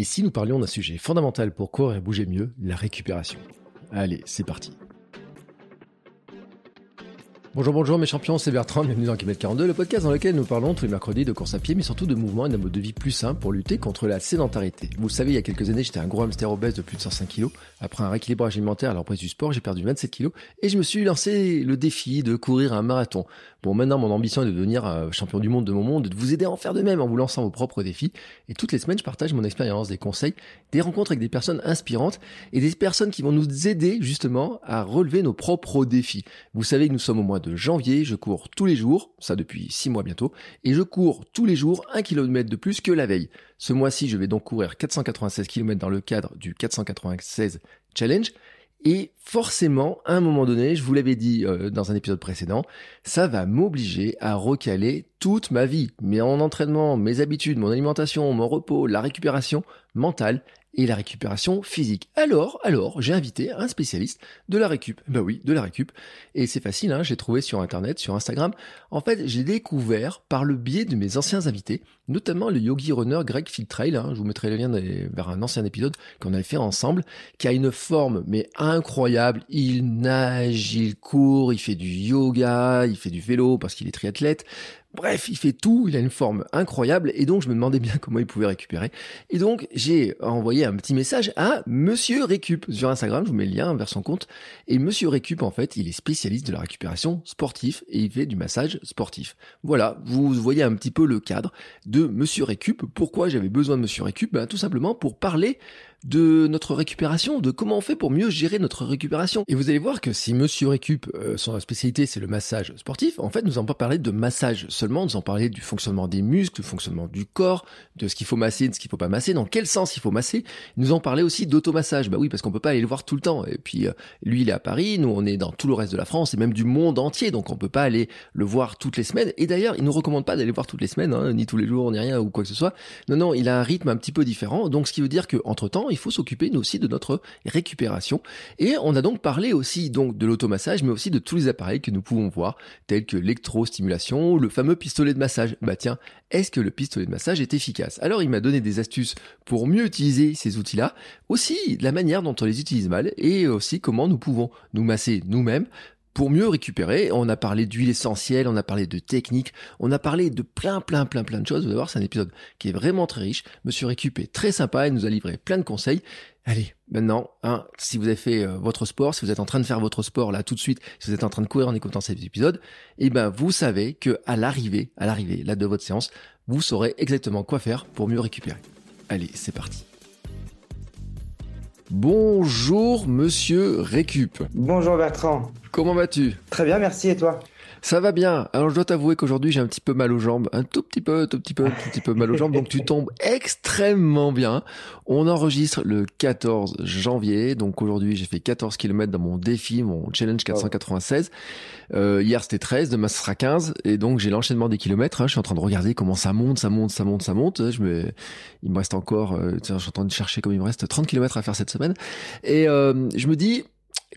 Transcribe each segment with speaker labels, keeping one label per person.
Speaker 1: Et si nous parlions d'un sujet fondamental pour courir et bouger mieux, la récupération Allez, c'est parti. Bonjour, bonjour mes champions, c'est Bertrand, bienvenue dans Kilomètre 42, le podcast dans lequel nous parlons tous les mercredis de course à pied, mais surtout de mouvement et d'un mode de vie plus sain pour lutter contre la sédentarité. Vous le savez, il y a quelques années, j'étais un gros hamster obèse de plus de 105 kg. Après un rééquilibrage alimentaire à la reprise du sport, j'ai perdu 27 kg et je me suis lancé le défi de courir un marathon. Bon, maintenant, mon ambition est de devenir euh, champion du monde de mon monde, de vous aider à en faire de même en vous lançant vos propres défis. Et toutes les semaines, je partage mon expérience, des conseils, des rencontres avec des personnes inspirantes et des personnes qui vont nous aider justement à relever nos propres défis. Vous savez que nous sommes au mois de janvier, je cours tous les jours, ça depuis 6 mois bientôt, et je cours tous les jours un kilomètre de plus que la veille. Ce mois-ci, je vais donc courir 496 km dans le cadre du 496 Challenge. Et forcément, à un moment donné, je vous l'avais dit euh, dans un épisode précédent, ça va m'obliger à recaler toute ma vie. Mais en entraînement, mes habitudes, mon alimentation, mon repos, la récupération mentale et la récupération physique. Alors, alors, j'ai invité un spécialiste de la récup. Ben oui, de la récup. Et c'est facile, hein, j'ai trouvé sur Internet, sur Instagram. En fait, j'ai découvert par le biais de mes anciens invités, notamment le yogi runner Greg Fieldtrail, hein, je vous mettrai le lien vers un ancien épisode qu'on avait fait ensemble, qui a une forme mais incroyable. Il nage, il court, il fait du yoga, il fait du vélo parce qu'il est triathlète. Bref, il fait tout, il a une forme incroyable et donc je me demandais bien comment il pouvait récupérer. Et donc j'ai envoyé un petit message à Monsieur Récup sur Instagram, je vous mets le lien vers son compte. Et Monsieur Récup en fait, il est spécialiste de la récupération sportive et il fait du massage sportif. Voilà, vous voyez un petit peu le cadre de Monsieur Récup. Pourquoi j'avais besoin de Monsieur Récup? Ben, Tout simplement pour parler de notre récupération, de comment on fait pour mieux gérer notre récupération. Et vous allez voir que si Monsieur Récup, euh, son spécialité c'est le massage sportif, en fait nous n'allons pas parler de massage seulement, nous allons parler du fonctionnement des muscles, du fonctionnement du corps, de ce qu'il faut masser, de ce qu'il faut pas masser, dans quel sens il faut masser. Nous en parler aussi d'automassage, bah oui parce qu'on peut pas aller le voir tout le temps. Et puis euh, lui il est à Paris, nous on est dans tout le reste de la France et même du monde entier, donc on peut pas aller le voir toutes les semaines. Et d'ailleurs il nous recommande pas d'aller voir toutes les semaines, hein, ni tous les jours, ni rien ou quoi que ce soit. Non non, il a un rythme un petit peu différent, donc ce qui veut dire que entre temps il faut s'occuper nous aussi de notre récupération. Et on a donc parlé aussi donc de l'automassage, mais aussi de tous les appareils que nous pouvons voir, tels que l'électrostimulation le fameux pistolet de massage. Bah tiens, est-ce que le pistolet de massage est efficace? Alors il m'a donné des astuces pour mieux utiliser ces outils-là, aussi la manière dont on les utilise mal, et aussi comment nous pouvons nous masser nous-mêmes pour mieux récupérer, on a parlé d'huile essentielle, on a parlé de technique, on a parlé de plein, plein, plein, plein de choses. Vous allez voir, c'est un épisode qui est vraiment très riche. Monsieur Récup est très sympa, il nous a livré plein de conseils. Allez, maintenant, hein, si vous avez fait euh, votre sport, si vous êtes en train de faire votre sport là tout de suite, si vous êtes en train de courir en écoutant cet épisode, eh ben vous savez que à l'arrivée, à l'arrivée là de votre séance, vous saurez exactement quoi faire pour mieux récupérer. Allez, c'est parti. Bonjour Monsieur Récup.
Speaker 2: Bonjour Bertrand.
Speaker 1: Comment vas-tu?
Speaker 2: Très bien, merci et toi?
Speaker 1: Ça va bien. Alors je dois t'avouer qu'aujourd'hui j'ai un petit peu mal aux jambes, un tout petit peu, tout petit peu, un tout petit peu mal aux jambes. Donc tu tombes extrêmement bien. On enregistre le 14 janvier. Donc aujourd'hui j'ai fait 14 km dans mon défi, mon challenge 496. Euh, hier c'était 13, demain ce sera 15. Et donc j'ai l'enchaînement des kilomètres. Hein. Je suis en train de regarder comment ça monte, ça monte, ça monte, ça monte. Je me... Il me reste encore, euh, tiens, je suis en train de chercher comme il me reste 30 km à faire cette semaine. Et euh, je me dis,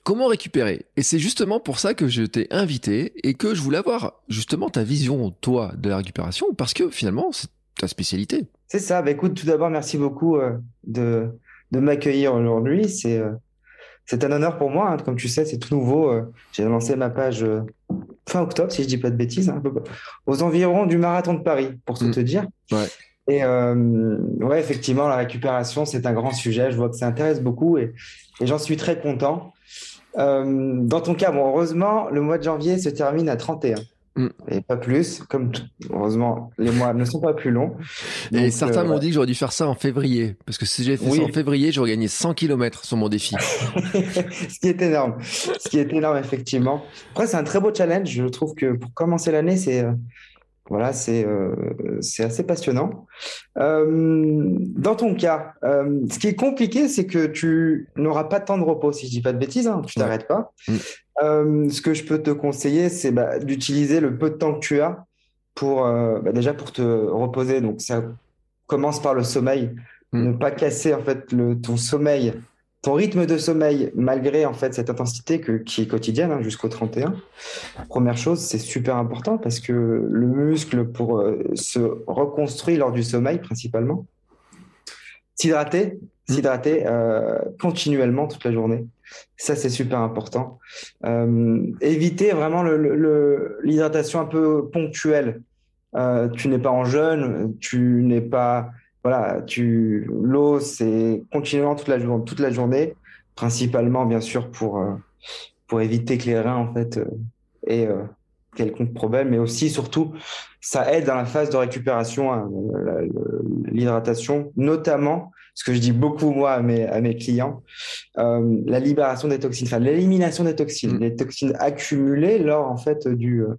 Speaker 1: Comment récupérer? Et c'est justement pour ça que je t'ai invité et que je voulais avoir justement ta vision, toi, de la récupération, parce que finalement, c'est ta spécialité.
Speaker 2: C'est ça. Bah, écoute, tout d'abord, merci beaucoup euh, de, de m'accueillir aujourd'hui. C'est euh, c'est un honneur pour moi. Hein. Comme tu sais, c'est tout nouveau. Euh, j'ai lancé ma page fin octobre, si je dis pas de bêtises, hein, aux environs du marathon de Paris, pour tout mm. te dire.
Speaker 1: Ouais.
Speaker 2: Et ouais, effectivement, la récupération, c'est un grand sujet. Je vois que ça intéresse beaucoup et, et j'en suis très content. Euh, dans ton cas, bon, heureusement, le mois de janvier se termine à 31. Mm. Et pas plus, comme heureusement, les mois ne sont pas plus longs.
Speaker 1: et certains m'ont dit que j'aurais dû faire ça en février, parce que si j'avais fait ça en février, j'aurais gagné 100 km sur mon défi.
Speaker 2: Ce qui est énorme, ce qui est énorme effectivement. Après, c'est un très beau challenge. Je trouve que pour commencer l'année, c'est voilà, c'est c'est assez passionnant. dans ton cas, ce qui est compliqué, c'est que tu n'auras pas de temps de repos, si je dis pas de bêtises, hein, tu t'arrêtes pas. Mm. Euh, ce que je peux te conseiller, c'est bah, d'utiliser le peu de temps que tu as pour euh, bah, déjà pour te reposer. Donc ça commence par le sommeil, hmm. ne pas casser en fait le, ton sommeil, ton rythme de sommeil malgré en fait cette intensité que, qui est quotidienne hein, jusqu'au 31. Première chose, c'est super important parce que le muscle pour euh, se reconstruire lors du sommeil principalement. S'hydrater, hmm. s'hydrater continuellement toute la journée. Ça, c'est super important. Euh, éviter vraiment l'hydratation un peu ponctuelle. Euh, tu n'es pas en jeûne, tu n'es pas. Voilà, tu l'eau, c'est continuellement toute la, toute la journée, principalement, bien sûr, pour, euh, pour éviter que les reins, en fait, aient quelconque problème, mais aussi, surtout, ça aide dans la phase de récupération, hein, l'hydratation, notamment ce que je dis beaucoup moi à mes, à mes clients, euh, la libération des toxines, enfin l'élimination des toxines, mm. les toxines accumulées lors en fait du euh,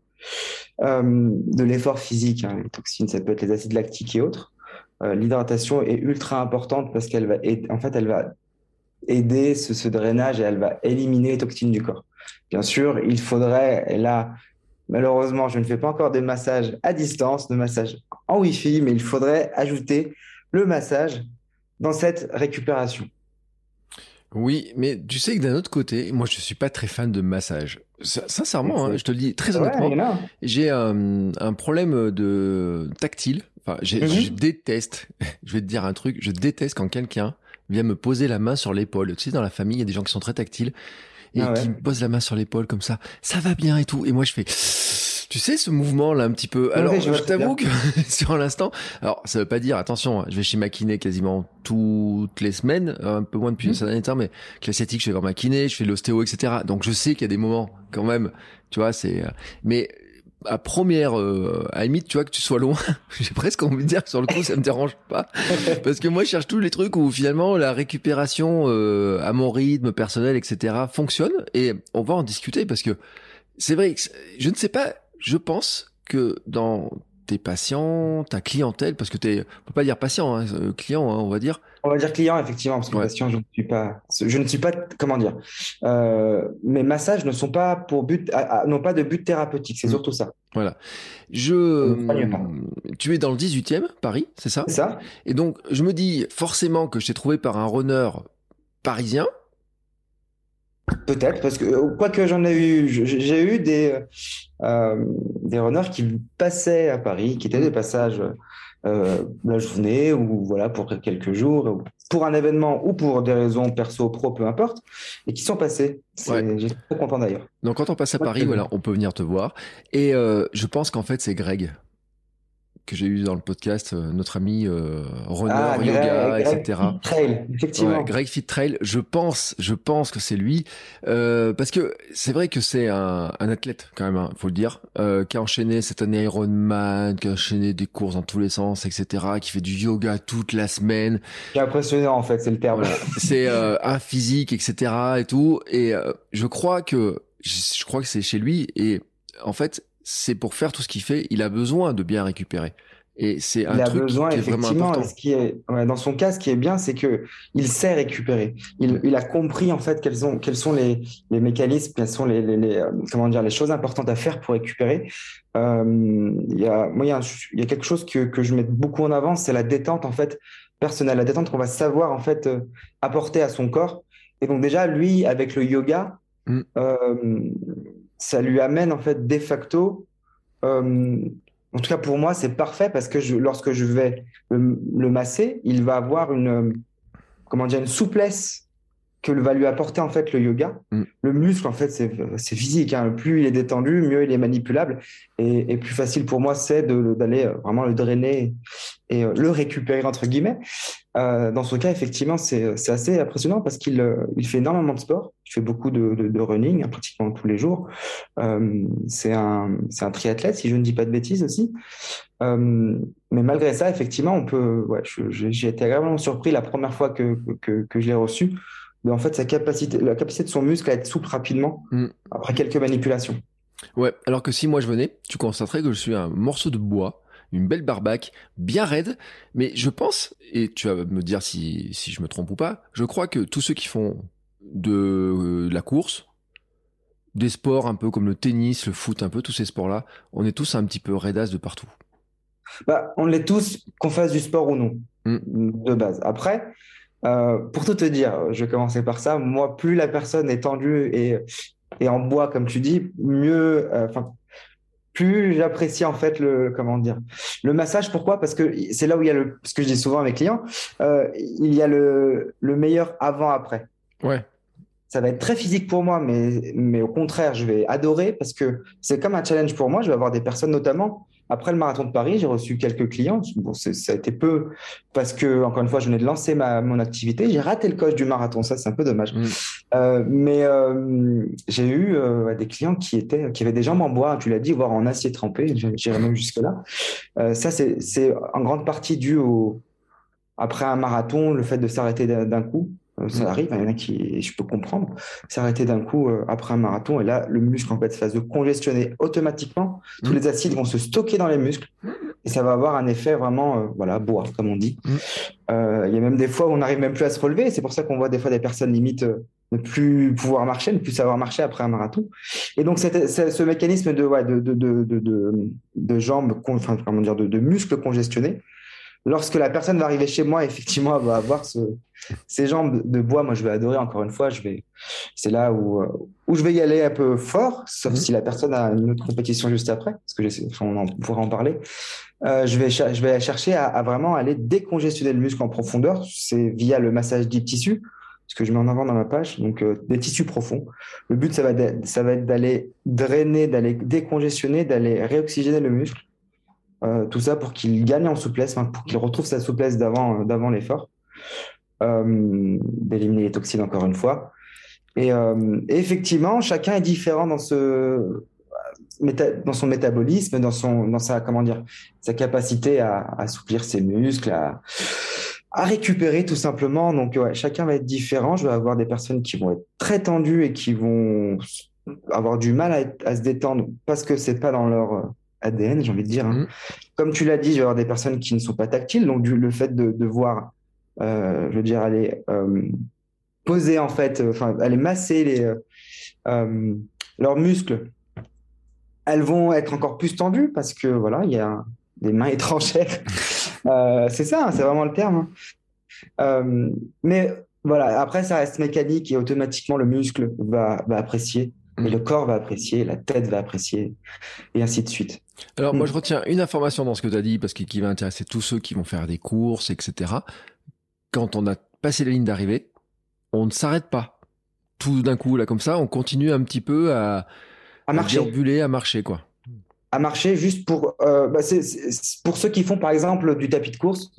Speaker 2: euh, de l'effort physique. Hein. Les toxines, ça peut être les acides lactiques et autres. L'hydratation est ultra importante parce qu'elle va, en fait, elle va aider ce, ce, drainage et elle va éliminer les toxines du corps. Bien sûr, il faudrait, et là, malheureusement, je ne fais pas encore des massages à distance, de massages en Wi-Fi, mais il faudrait ajouter le massage dans cette récupération.
Speaker 1: Oui, mais tu sais que d'un autre côté, moi je suis pas très fan de massage. Sincèrement, hein, je te le dis très honnêtement, j'ai un, problème de tactile. Enfin, je déteste. Je vais te dire un truc. Je déteste quand quelqu'un vient me poser la main sur l'épaule. Tu sais, dans la famille, il y a des gens qui sont très tactiles et ah qui me posent la main sur l'épaule comme ça. Ça va bien et tout. Et moi, je fais tu sais ce mouvement là un petit peu. Alors je, t'avoue que sur l'instant, alors ça veut pas dire attention, hein, je vais chez ma kiné quasiment toutes les semaines, un peu moins depuis mmh. dernier temps, mais classique, je vais voir ma kiné, je fais l'ostéo, etc. Donc je sais qu'il y a des moments quand même, tu vois, c'est. Euh, mais à première, euh, à limite, tu vois, que tu sois loin, j'ai presque envie de dire que sur le coup, ça me dérange pas. Parce que moi, je cherche tous les trucs où finalement la récupération euh, à mon rythme personnel, etc., fonctionne. Et on va en discuter parce que c'est vrai que je ne sais pas je pense que dans tes patients, ta clientèle, parce que tu on peut pas dire patient, hein, euh, client, hein, on va dire.
Speaker 2: On va dire client effectivement, parce que patient, je ne suis pas, je ne suis pas, comment dire, euh, mes massages ne sont pas pour but, n'ont pas de but thérapeutique, c'est mm. surtout ça.
Speaker 1: Voilà. Je, tu es dans le 18e, Paris, c'est ça?
Speaker 2: C'est ça.
Speaker 1: Et donc, je me dis forcément que je t'ai trouvé par un runner parisien,
Speaker 2: Peut-être, parce que euh, quoi que j'en ai eu, j'ai eu des, euh, des runners qui passaient à Paris, qui étaient des passages euh, la journée ou voilà pour quelques jours, pour un événement ou pour des raisons perso, pro, peu importe, et qui sont passés. J'étais très content d'ailleurs.
Speaker 1: Donc quand on passe à Paris, voilà, on peut venir te voir. Et je pense qu'en fait c'est Greg que j'ai eu dans le podcast, euh, notre ami euh, runner, ah, yoga, etc.
Speaker 2: Trail, effectivement.
Speaker 1: Greg Fit Trail, je pense, je pense que c'est lui, euh, parce que c'est vrai que c'est un, un, athlète quand même, il hein, faut le dire, euh, qui a enchaîné cette année Ironman, qui a enchaîné des courses dans tous les sens, etc., qui fait du yoga toute la semaine.
Speaker 2: Qui impressionnant en fait, c'est le terme.
Speaker 1: c'est euh, un physique, etc. et tout, et je crois que je crois que c'est chez lui et en fait c'est pour faire tout ce qu'il fait, il a besoin de bien récupérer. Et c'est un truc besoin, qui est vraiment important.
Speaker 2: Ce qui est, dans son cas, ce qui est bien, c'est que il sait récupérer. Il, il, a compris en fait quels sont, quels sont les, les mécanismes, quelles sont les, les, euh, comment dire, les choses importantes à faire pour récupérer. Euh, il y a, moi, il y a, il y a quelque chose que, que je mets beaucoup en avant, c'est la détente en fait personnelle, la détente qu'on va savoir en fait euh, apporter à son corps. Et donc déjà, lui, avec le yoga, mm. euh, ça lui amène en fait de facto, euh, en tout cas pour moi, c'est parfait parce que je, lorsque je vais le, masser, il va avoir une, comment dire, une souplesse que va lui apporter en fait le yoga.
Speaker 1: Mm.
Speaker 2: Le muscle, en fait, c'est physique. hein. Plus il est détendu, mieux il est manipulable. Et, et plus facile pour moi, c'est d'aller euh, vraiment le drainer et euh, le récupérer, entre guillemets. Euh, dans ce cas, effectivement, c'est assez impressionnant parce qu'il il fait énormément de sport. Il fait beaucoup de, de, de running, hein, pratiquement tous les jours. Euh, c'est un, un triathlète, si je ne dis pas de bêtises aussi. Euh, mais malgré ça, effectivement, on peut. Ouais, j'ai été agréablement surpris la première fois que, que, que je l'ai reçu de en fait sa capacité, la capacité de son muscle à être souple rapidement
Speaker 1: Mm.
Speaker 2: après quelques manipulations.
Speaker 1: Ouais, alors que si moi je venais, tu constaterais que je suis un morceau de bois, une belle barbaque, bien raide, mais je pense, et tu vas me dire si, si je me trompe ou pas, je crois que tous ceux qui font de, euh, la course, des sports un peu comme le tennis, le foot, un peu tous ces sports-là, on est tous un petit peu raidas de partout.
Speaker 2: Bah, on l'est tous, qu'on fasse du sport ou non,
Speaker 1: Mm.
Speaker 2: de base. Après, euh, pour tout te dire, je vais commencer par ça. Moi, plus la personne est tendue et, et en bois, comme tu dis, mieux. euh, plus j'apprécie en fait le comment dire le massage. Pourquoi? Parce que c'est là où il y a le. Ce que je dis souvent à mes clients, euh, il y a le le meilleur avant-après.
Speaker 1: Ouais.
Speaker 2: Ça va être très physique pour moi, mais, mais au contraire, je vais adorer parce que c'est comme un challenge pour moi. Je vais avoir des personnes, notamment après le marathon de Paris, j'ai reçu quelques clients. Bon, ça a été peu parce que, encore une fois, je venais de lancer ma, mon activité. J'ai raté le coche du marathon, ça, c'est un peu dommage.
Speaker 1: Mm.
Speaker 2: Euh, mais euh, j'ai eu euh, des clients qui, étaient, qui avaient des jambes en bois, tu l'as dit, voire en acier trempé. J'irai même jusque-là. Ça, c'est en grande partie dû au, après un marathon, le fait de s'arrêter d'un coup. Euh, Ça
Speaker 1: Mm.
Speaker 2: arrive, il y en a qui, je peux comprendre, s'arrêter d'un coup euh, après un marathon, et là, le muscle, en fait, se fasse de congestionner automatiquement. Tous
Speaker 1: Mm.
Speaker 2: les acides vont se stocker dans les muscles, et ça va avoir un effet vraiment, euh, voilà, bois, comme on dit.
Speaker 1: Mm.
Speaker 2: Euh, Il y a même des fois où on n'arrive même plus à se relever, c'est pour ça qu'on voit des fois des personnes limite ne plus pouvoir marcher, ne plus savoir marcher après un marathon. Et donc, ce, ce mécanisme de, ouais, de, de, de, de, jambes, enfin, comment dire, de, de muscles congestionnés, lorsque la personne va arriver chez moi, effectivement, elle va avoir ce, ces jambes de bois. Moi, je vais adorer, encore une fois, je vais, c'est là où, euh, où je vais y aller un peu fort, sauf
Speaker 1: Mhm.
Speaker 2: si la personne a une autre compétition juste après, parce que on en pourra en parler. Euh, je vais, je vais chercher à, à vraiment aller décongestionner le muscle en profondeur. C'est via le massage deep tissu, ce que je mets en avant dans ma page, donc euh, des tissus profonds. Le but, ça va, ça va être d'aller drainer, d'aller décongestionner, d'aller réoxygéner le muscle. Euh, tout ça pour qu'il gagne en souplesse, pour qu'il retrouve sa souplesse d'avant, euh, d'avant l'effort. Euh, d'éliminer les toxines encore une fois. Et, effectivement, chacun est différent dans ce dans son métabolisme, dans son dans sa comment dire sa capacité à, à assouplir ses muscles, à, récupérer tout simplement. Donc ouais, chacun va être différent. Je vais avoir des personnes qui vont être très tendues et qui vont avoir du mal à, à se détendre parce que c'est pas dans leur ADN, j'ai envie de dire. hein.
Speaker 1: Mhm.
Speaker 2: Comme tu l'as dit, je vais avoir des personnes qui ne sont pas tactiles, donc du, le fait de, de voir, euh, je veux dire, aller euh, poser en fait, euh, enfin aller masser les euh, leurs muscles, elles vont être encore plus tendues parce que voilà, il y a des mains étrangères. C'est ça, hein, c'est vraiment le terme. hein. Mais voilà, après ça reste mécanique et automatiquement le muscle va, va apprécier.
Speaker 1: Mm.
Speaker 2: le corps va apprécier, la tête va apprécier, et ainsi de suite.
Speaker 1: Alors moi
Speaker 2: Mm.
Speaker 1: je retiens une information dans ce que tu as dit parce que qui va intéresser tous ceux qui vont faire des courses, etc. Quand on a passé la ligne d'arrivée, on ne s'arrête pas. Tout d'un coup là comme ça, on continue un petit peu à,
Speaker 2: À marcher.
Speaker 1: à marcher quoi.
Speaker 2: à marcher juste pour, euh, bah, pour ceux qui font par exemple du tapis de course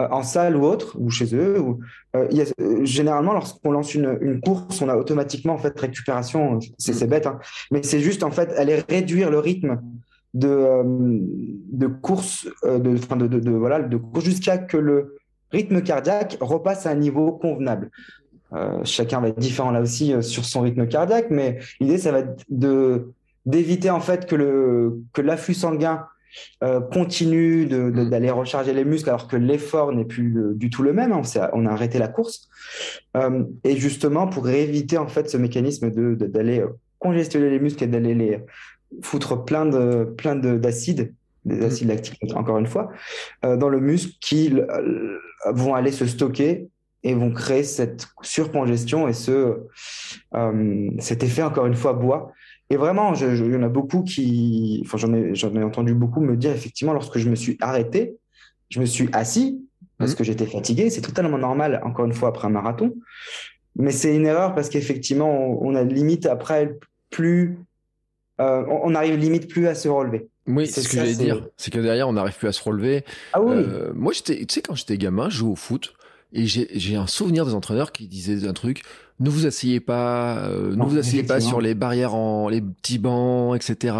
Speaker 2: euh, en salle ou autre, ou chez eux. Ou, euh, y a- euh, généralement, lorsqu'on lance une, une course, on a automatiquement en fait récupération. C'est bête, hein, mais c'est juste en fait aller réduire le rythme de, euh, de course, euh, de, de, de, de- voilà, de course jusqu'à que le rythme cardiaque repasse à un niveau convenable. Chacun va être différent là aussi sur son rythme cardiaque, mais l'idée, ça va être de d'éviter en fait que le que l'afflux sanguin euh, continue de- de-
Speaker 1: Mm.
Speaker 2: d'aller recharger les muscles alors que l'effort n'est plus le- du tout le même. hein. On, a arrêté la course. Euh, et justement pour éviter en fait ce mécanisme de de- d'aller euh, congestionner les muscles et d'aller les foutre plein de plein de- d'acides, des acides lactiques encore une fois, euh, dans le muscle qui euh, vont aller se stocker et vont créer cette surcongestion et ce euh, cet effet encore une fois bois. Et vraiment, je- je- il y en a beaucoup qui, enfin j'en ai j'en ai entendu beaucoup me dire effectivement lorsque je me suis arrêté, je me suis assis parce
Speaker 1: Mhm.
Speaker 2: que j'étais fatigué. C'est totalement normal encore une fois après un marathon. Mais c'est une erreur parce qu'effectivement, on, a limite après plus, euh, on arrive limite plus à se relever.
Speaker 1: Oui, c'est ce que j'allais dire. C'est que derrière, on n'arrive plus à se relever.
Speaker 2: Ah oui.
Speaker 1: Euh, moi, j'étais, tu sais, quand j'étais gamin, je jouais au foot et j'ai un souvenir des entraîneurs qui disaient un truc ne vous asseyez pas, euh, ne vous asseyez pas sur les barrières en les petits bancs, etc.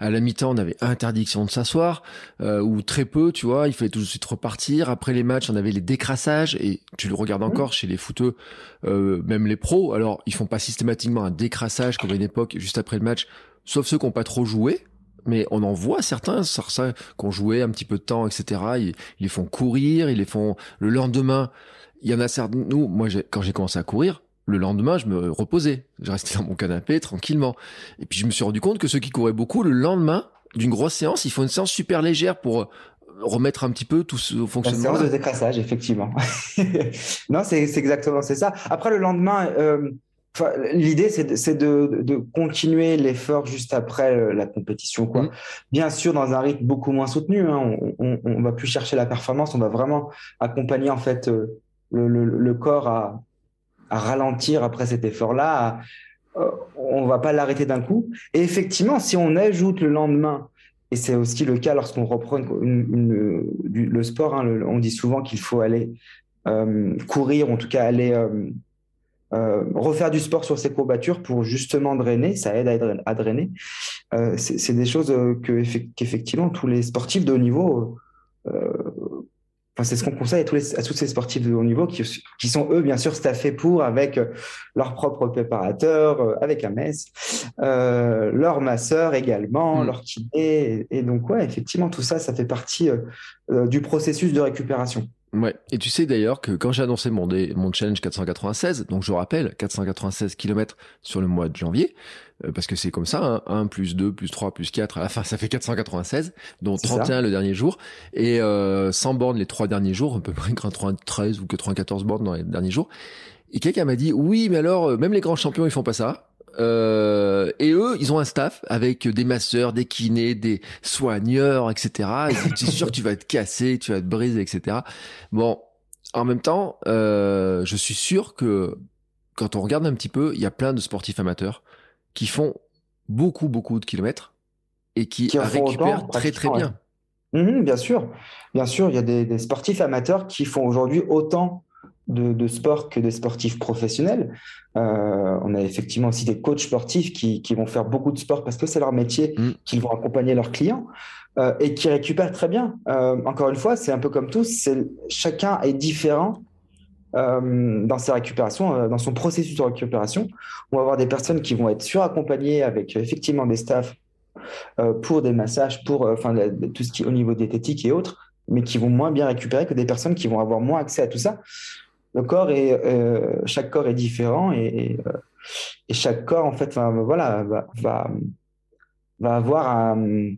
Speaker 1: À la mi-temps, on avait interdiction de s'asseoir euh, ou très peu, tu vois. Il fallait tout de suite repartir. Après les matchs, on avait les décrassages et tu le regardes encore chez les footeux, euh, même les pros. Alors ils font pas systématiquement un décrassage comme à une époque juste après le match, sauf ceux qui ont pas trop joué mais on en voit certains, certains qui ont joué un petit peu de temps, etc. Ils, ils, les font courir, ils les font le lendemain. Il y en a certains. Nous, moi, quand j'ai commencé à courir, le lendemain, je me reposais. Je restais dans mon canapé tranquillement. Et puis je me suis rendu compte que ceux qui couraient beaucoup, le lendemain d'une grosse séance, il faut une séance super légère pour euh, remettre un petit peu tout ce fonctionnement.
Speaker 2: La séance de décrassage, effectivement. non, c'est exactement c'est ça. Après le lendemain, euh, l'idée c'est de, de, continuer l'effort juste après euh, la compétition, quoi. Mm. Bien sûr, dans un rythme beaucoup moins soutenu. Hein, on, on, va plus chercher la performance, on va vraiment accompagner en fait le, corps à ralentir après cet effort-là. Euh, on va pas l'arrêter d'un coup. Et effectivement, si on ajoute le lendemain, et c'est aussi le cas lorsqu'on reprend le sport, hein, on dit souvent qu'il faut aller euh, courir, en tout cas aller euh, refaire du sport sur ses courbatures pour justement drainer, ça aide à, drainer. c'est des choses que qu'effectivement tous les sportifs de haut niveau c'est ce qu'on conseille à tous, les, à tous ces sportifs de haut niveau qui, qui, sont eux bien sûr staffés pour avec euh, leur propre préparateur, euh, avec un mess, euh, leur masseur également, mm. leur kiné et, donc ouais effectivement tout ça ça fait partie euh, du processus de récupération.
Speaker 1: Ouais. Et tu sais d'ailleurs que quand j'ai annoncé mon, mon challenge 496, donc je rappelle 496 km sur le mois de janvier, euh, parce que c'est comme ça, 1 hein, plus 2 plus 3 plus 4, à la fin ça fait 496, dont 31 le dernier jour, et euh, 100 bornes les trois derniers jours, à peu près 93 ou que 94 bornes dans les derniers jours. Et quelqu'un m'a dit, oui, mais alors, euh, même les grands champions, ils font pas ça? Euh, et eux, ils ont un staff avec des masseurs, des kinés, des soigneurs, etc. Et c'est sûr que tu vas être cassé, tu vas te briser, etc. Bon, en même temps, euh, je suis sûr que quand on regarde un petit peu, il y a plein de sportifs amateurs qui font beaucoup, beaucoup de kilomètres et qui, récupèrent très, très bien.
Speaker 2: Mhm, bien sûr, bien sûr, il y a des, sportifs amateurs qui font aujourd'hui autant de, sport que des sportifs professionnels. Euh, on a effectivement aussi des coachs sportifs qui, vont faire beaucoup de sport parce que c'est leur métier, mm. qu'ils vont accompagner leurs clients euh, et qui récupèrent très bien. Euh, encore une fois, c'est un peu comme tous, chacun est différent dans sa récupération, dans son processus de récupération. On va avoir des personnes qui vont être suraccompagnées avec effectivement des staffs pour des massages, pour enfin tout ce qui est au niveau diététique et autres, mais qui vont moins bien récupérer que des personnes qui vont avoir moins accès à tout ça. Le corps est, chaque corps est différent et, et, chaque corps en fait, va, voilà, va, va, va avoir un,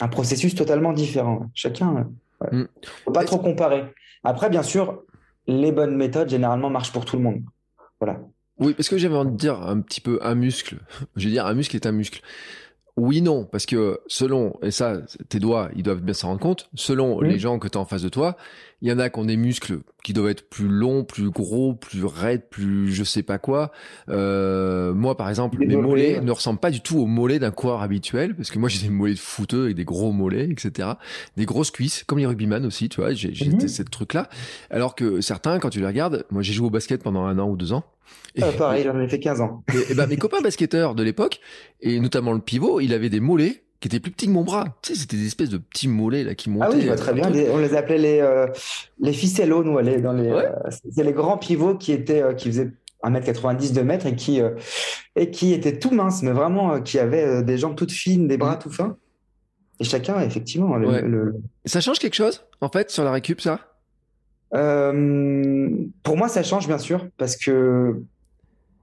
Speaker 2: un, processus totalement différent. Chacun, ne mm. faut pas trop comparer. Après, bien sûr, les bonnes méthodes généralement marchent pour tout le monde. Voilà.
Speaker 1: Oui, parce que j'avais envie de dire un petit peu un muscle. Je veux dire, un muscle est un muscle. Oui, non, parce que selon, et ça, tes doigts, ils doivent bien s'en rendre compte, selon les gens que tu as en face de toi, il y en a qui ont des muscles qui doivent être plus longs, plus gros, plus raides, plus je sais pas quoi. Euh, moi, par exemple, mes mollets ne ressemblent pas du tout aux mollets d'un coureur habituel, parce que moi, j'ai des mollets de footeux avec des gros mollets, etc. Des grosses cuisses, comme les rugbyman aussi, tu vois, j'ai j'ai mhm. ce truc-là. Alors que certains, quand tu les regardes, moi, j'ai joué au basket pendant un an ou deux ans.
Speaker 2: Ah, pareil, j'en ai fait 15 ans.
Speaker 1: Et, ben, mes copains basketteurs de l'époque, et notamment le pivot, il avait des mollets qui étaient plus petits que mon bras. Tu sais, c'était des espèces de petits mollets là qui montaient.
Speaker 2: Ah oui, très bien. on les appelait les euh, les ficellos, nous, les, dans les. Euh, c'est les grands pivots qui étaient euh, qui faisaient 1m90, 2 mètres et qui et qui étaient tout minces, mais vraiment qui avaient des jambes toutes fines, des bras mm. tout fins. Et chacun, effectivement. Le,
Speaker 1: Ça change quelque chose, en fait, sur la récup, ça?
Speaker 2: Pour moi, ça change, bien sûr, parce que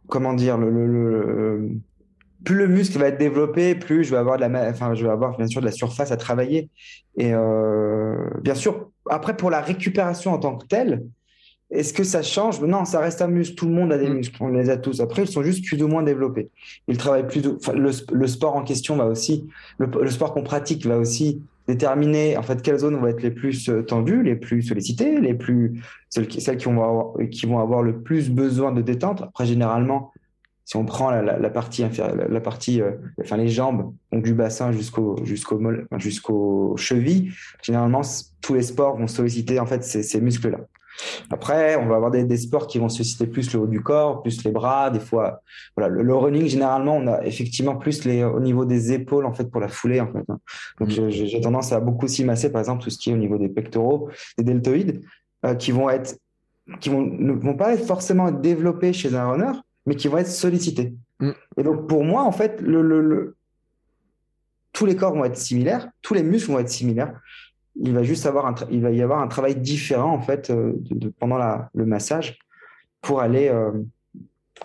Speaker 2: comment dire, le, plus le muscle va être développé, plus je vais avoir de la, enfin, je vais avoir bien sûr de la surface à travailler. Et euh, bien sûr, après pour la récupération en tant que telle, est-ce que ça change? Non, ça reste un muscle. Tout le monde a des mm. muscles, on les a tous. Après, ils sont juste plus ou moins développés. Ils travaillent plus. le, sport en question va aussi, le, sport qu'on pratique va aussi déterminer en fait quelles zones vont être les plus tendues, les plus sollicitées, les plus celles qui, vont avoir, le plus besoin de détente. Après, généralement, si on prend la, partie la, partie, enfin les jambes, donc du bassin jusqu'au jusqu'au jusqu'aux chevilles, généralement tous les sports vont solliciter en fait ces, ces muscles-là. Après, on va avoir des, sports qui vont solliciter plus le haut du corps, plus les bras, des fois. Voilà, le, running, généralement, on a effectivement plus les, au niveau des épaules, en fait, pour la foulée, en fait. Hein. Donc, mm. j'ai tendance à beaucoup s'y masser, par exemple, tout ce qui est au niveau des pectoraux, des deltoïdes, euh, qui vont être, qui vont, ne vont pas être forcément être développés chez un runner, mais qui vont être sollicités. Mm. Et donc, pour moi, en fait, le, le, tous les corps vont être similaires, tous les muscles vont être similaires il va juste avoir un il va y avoir un travail différent en fait euh, de, pendant la, le massage pour aller euh,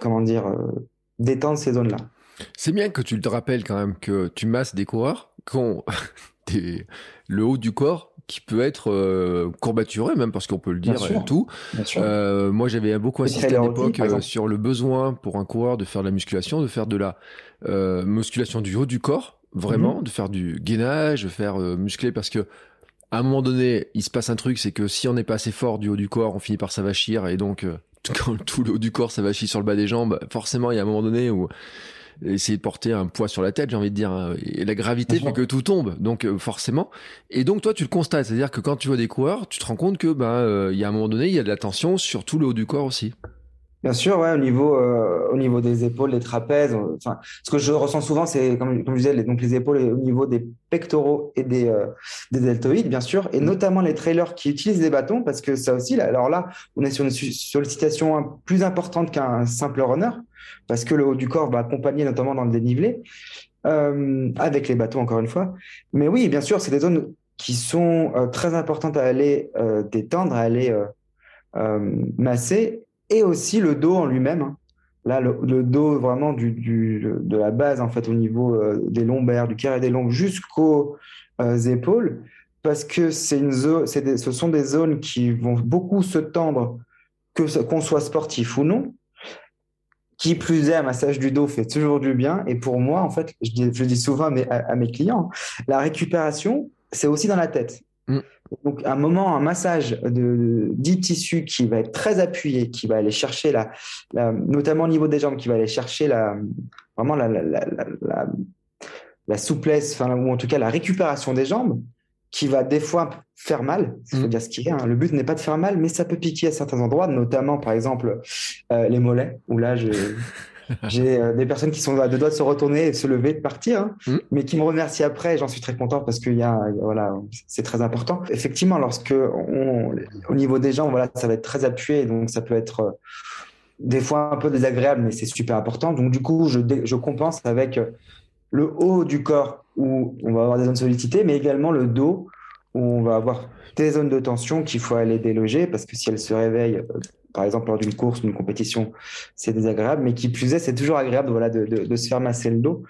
Speaker 2: comment dire euh, détendre ces zones là.
Speaker 1: C'est bien que tu te rappelles quand même que tu masses des coureurs qui ont le haut du corps qui peut être courbaturé même parce qu'on peut le dire et tout. moi j'avais beaucoup insisté à l'époque sur le besoin pour un coureur de faire de la musculation, de faire de la musculation du haut du corps, vraiment, mhm. de faire du gainage, de faire muscler parce que à un moment donné, il se passe un truc, c'est que si on n'est pas assez fort du haut du corps, on finit par s'avachir et donc euh, quand tout le haut du corps s'avachit sur le bas des jambes, forcément il y a un moment donné où essayer de porter un poids sur la tête, j'ai envie de dire, hein, et la gravité fait que tout tombe, donc euh, forcément. Et donc toi tu le constates, c'est-à-dire que quand tu vois des coureurs, tu te rends compte que ben euh, il y a un moment donné, il y a de la tension sur tout le haut du corps aussi.
Speaker 2: Bien sûr, ouais, au niveau, euh, au niveau des épaules, des trapèzes. Enfin, ce que je ressens souvent, c'est comme, comme je disais, les, donc les épaules au niveau des pectoraux et des, euh, des deltoïdes, bien sûr, et mmh. notamment les trailers qui utilisent des bâtons, parce que ça aussi, là, alors là, on est sur une sollicitation plus importante qu'un simple runner, parce que le haut du corps va accompagner notamment dans le dénivelé, euh, avec les bâtons encore une fois. Mais oui, bien sûr, c'est des zones qui sont euh, très importantes à aller euh, détendre, à aller masser et aussi le dos en lui-même. Hein. Là, le, dos vraiment de la base, en fait, au niveau euh, des lombaires, du carré des lombes jusqu'aux euh, épaules, parce que ce sont des zones qui vont beaucoup se tendre, qu'on soit sportif ou non. Qui plus est, un massage du dos fait toujours du bien. Et pour moi, en fait, je dis, dis souvent à mes clients, la récupération, c'est aussi dans la tête. Mm. Donc, un moment, un massage de, dit tissu qui va être très appuyé, qui va aller chercher la, notamment au niveau des jambes, qui va aller chercher la, vraiment la, la, souplesse, enfin, ou en tout cas la récupération des jambes, qui va des fois faire mal. Il faut mm. dire ce est. Hein. Le but n'est pas de faire mal, mais ça peut piquer à certains endroits, notamment par exemple euh, les mollets, où là, je, J'ai euh, des personnes qui sont à deux doigts de se retourner et de se lever, de partir, hein, mm. mais qui me remercient après. J'en suis très content parce qu'il y a, voilà, c'est très important. Effectivement, lorsque on, au niveau des jambes, voilà, ça va être très appuyé, donc ça peut être euh, des fois un peu désagréable, mais c'est super important. Donc du coup, je, je compense avec euh, le haut du corps où on va avoir des zones sollicitées, mais également le dos où on va avoir des zones de tension qu'il faut aller déloger parce que si elles se réveillent par exemple lors d'une course, d'une compétition, c'est désagréable, mais qui plus est, c'est toujours agréable voilà, de, de, se faire masser le dos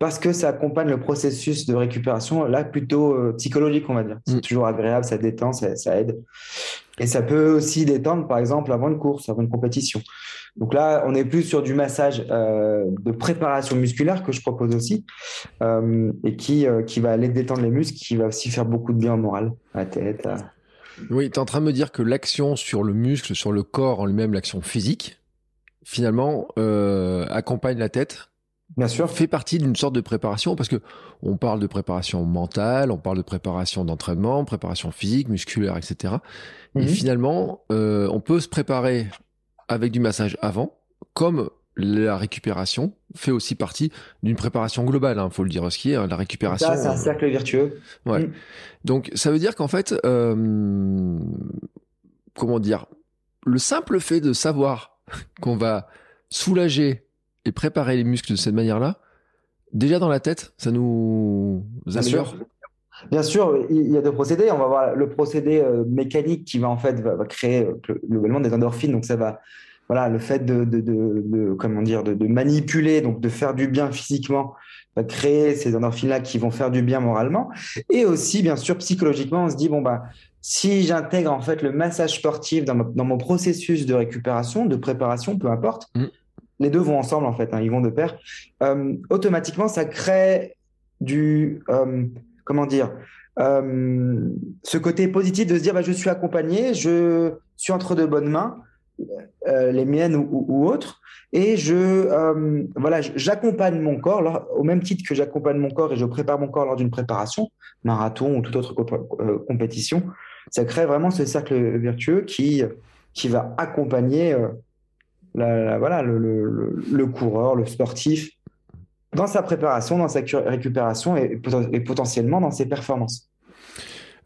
Speaker 2: parce que ça accompagne le processus de récupération, là plutôt euh, psychologique, on va dire. C'est mm. toujours agréable, ça détend, ça, ça, aide. Et ça peut aussi détendre, par exemple, avant une course, avant une compétition. Donc là, on est plus sur du massage euh, de préparation musculaire que je propose aussi, euh, et qui, qui va aller détendre les muscles, qui va aussi faire beaucoup de bien au moral, à la tête.
Speaker 1: Oui, tu es en train de me dire que l'action sur le muscle, sur le corps en lui-même, l'action physique, finalement, euh, accompagne la tête.
Speaker 2: Bien sûr.
Speaker 1: Fait partie d'une sorte de préparation parce que on parle de préparation mentale, on parle de préparation d'entraînement, préparation physique, musculaire, etc. Et mhm. finalement, euh, on peut se préparer avec du massage avant, comme la récupération fait aussi partie d'une préparation globale, il hein, faut le dire ce hein, la récupération.
Speaker 2: Ça, c'est un cercle vertueux.
Speaker 1: Ouais. Mm. Donc, ça veut dire qu'en fait, euh, comment dire, le simple fait de savoir qu'on va soulager et préparer les muscles de cette manière-là, déjà dans la tête, ça nous assure.
Speaker 2: Bien sûr, il y a deux procédés. On va voir le procédé euh, mécanique qui va en fait va, créer euh, globalement des endorphines, donc ça va voilà, le fait de, de, de, comment dire, de, manipuler, donc de faire du bien physiquement, va créer ces endorphines-là qui vont faire du bien moralement. Et aussi, bien sûr, psychologiquement, on se dit, bon, bah, si j'intègre en fait le massage sportif dans, dans, mon processus de récupération, de préparation, peu importe, mm. les deux vont ensemble en fait, hein, ils vont de pair. Euh, automatiquement, ça crée du, euh, comment dire, ce côté positif de se dire bah, je suis accompagné, je suis entre de bonnes mains, les miennes ou, autres, et je voilà, j'accompagne mon corps au même titre que j'accompagne mon corps et je prépare mon corps lors d'une préparation, marathon ou toute autre compétition. Ça crée vraiment ce cercle vertueux qui qui va accompagner la, voilà, le, le, coureur, le sportif, dans sa préparation, dans sa récupération et, et potentiellement dans ses performances.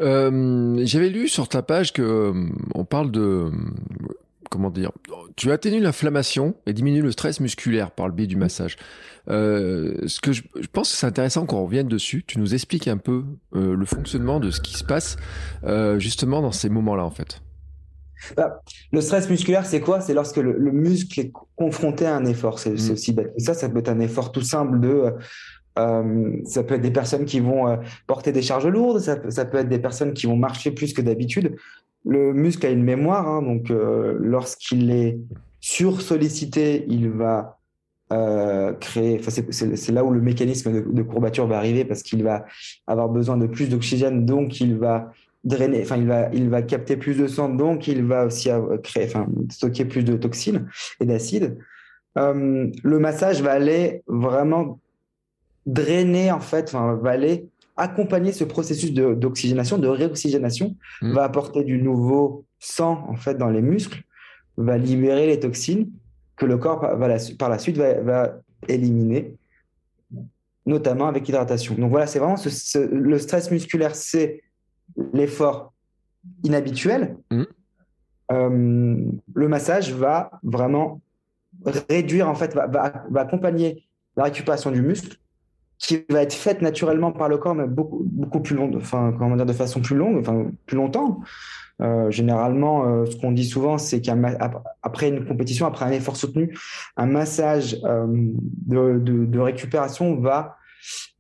Speaker 1: Euh, J'avais lu sur ta page que euh, on parle de comment dire, tu atténues l'inflammation et diminues le stress musculaire par le biais du massage. Euh, ce que je, je pense que c'est intéressant qu'on revienne dessus. Tu nous expliques un peu euh, le fonctionnement de ce qui se passe euh, justement dans ces moments-là en fait.
Speaker 2: Bah, le stress musculaire, c'est quoi? C'est lorsque le, muscle est confronté à un effort. C'est mmh. aussi bête. ça, ça peut être un effort tout simple de. Euh, ça peut être des personnes qui vont euh, porter des charges lourdes, ça, ça, peut être des personnes qui vont marcher plus que d'habitude. Le muscle a une mémoire, hein, donc euh, lorsqu'il est sursollicité, il va euh, créer. C'est là où le mécanisme de, courbature va arriver parce qu'il va avoir besoin de plus d'oxygène, donc il va drainer, enfin, il va, il va capter plus de sang, donc il va aussi créer, stocker plus de toxines et d'acides. Euh, le massage va aller vraiment drainer, en fait, va aller accompagner ce processus d'oxygénation, de, réoxygénation, mmh. va apporter du nouveau sang, en fait, dans les muscles, va libérer les toxines que le corps, va par la suite, va, va éliminer notamment avec l'hydratation. Donc voilà, c'est vraiment ce, le stress musculaire, c'est l'effort inhabituel, mmh. euh, le massage va vraiment réduire, en fait, va, va, accompagner la récupération du muscle qui va être faite naturellement par le corps, mais beaucoup, beaucoup plus long, enfin, comment dire, de façon plus longue, enfin, plus longtemps. Euh, généralement, euh, ce qu'on dit souvent, c'est qu'après une compétition, après un effort soutenu, un massage de, de, récupération va,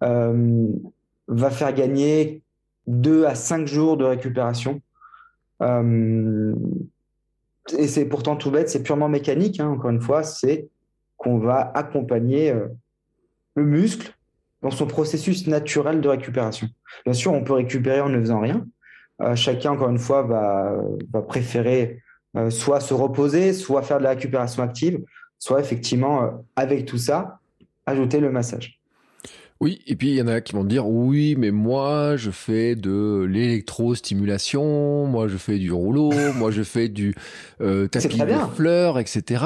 Speaker 2: va faire gagner deux à cinq jours de récupération. Euh, et c'est pourtant tout bête, c'est purement mécanique, hein, encore une fois, c'est qu'on va accompagner euh, le muscle dans son processus naturel de récupération. Bien sûr, on peut récupérer en ne faisant rien. Euh, chacun, encore une fois, va, va préférer soit se reposer, soit faire de la récupération active, soit effectivement, avec tout ça, ajouter le massage.
Speaker 1: Oui, et puis il y en a qui vont dire oui, mais moi je fais de l'électrostimulation, moi je fais du rouleau, moi je fais du euh, tapis de fleurs, etc.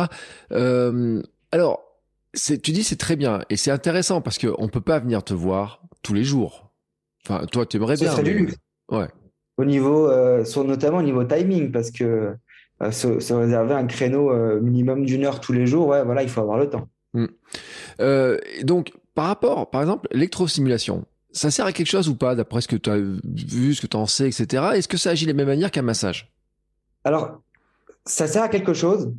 Speaker 1: Euh, alors, tu dis c'est très bien et c'est intéressant parce qu'on ne peut pas venir te voir tous les jours. Enfin, toi tu aimerais bien.
Speaker 2: Ouais. Au niveau, euh, notamment au niveau timing, parce que euh, se, réserver un créneau euh, minimum d'une heure tous les jours, ouais, voilà, il faut avoir le temps.
Speaker 1: Hmm. donc par rapport, par exemple, l'électrostimulation, ça sert à quelque chose ou pas, d'après ce que tu as vu, ce que tu en sais, etc. Est-ce que ça agit de la même manière qu'un massage?
Speaker 2: Alors, ça sert à quelque chose,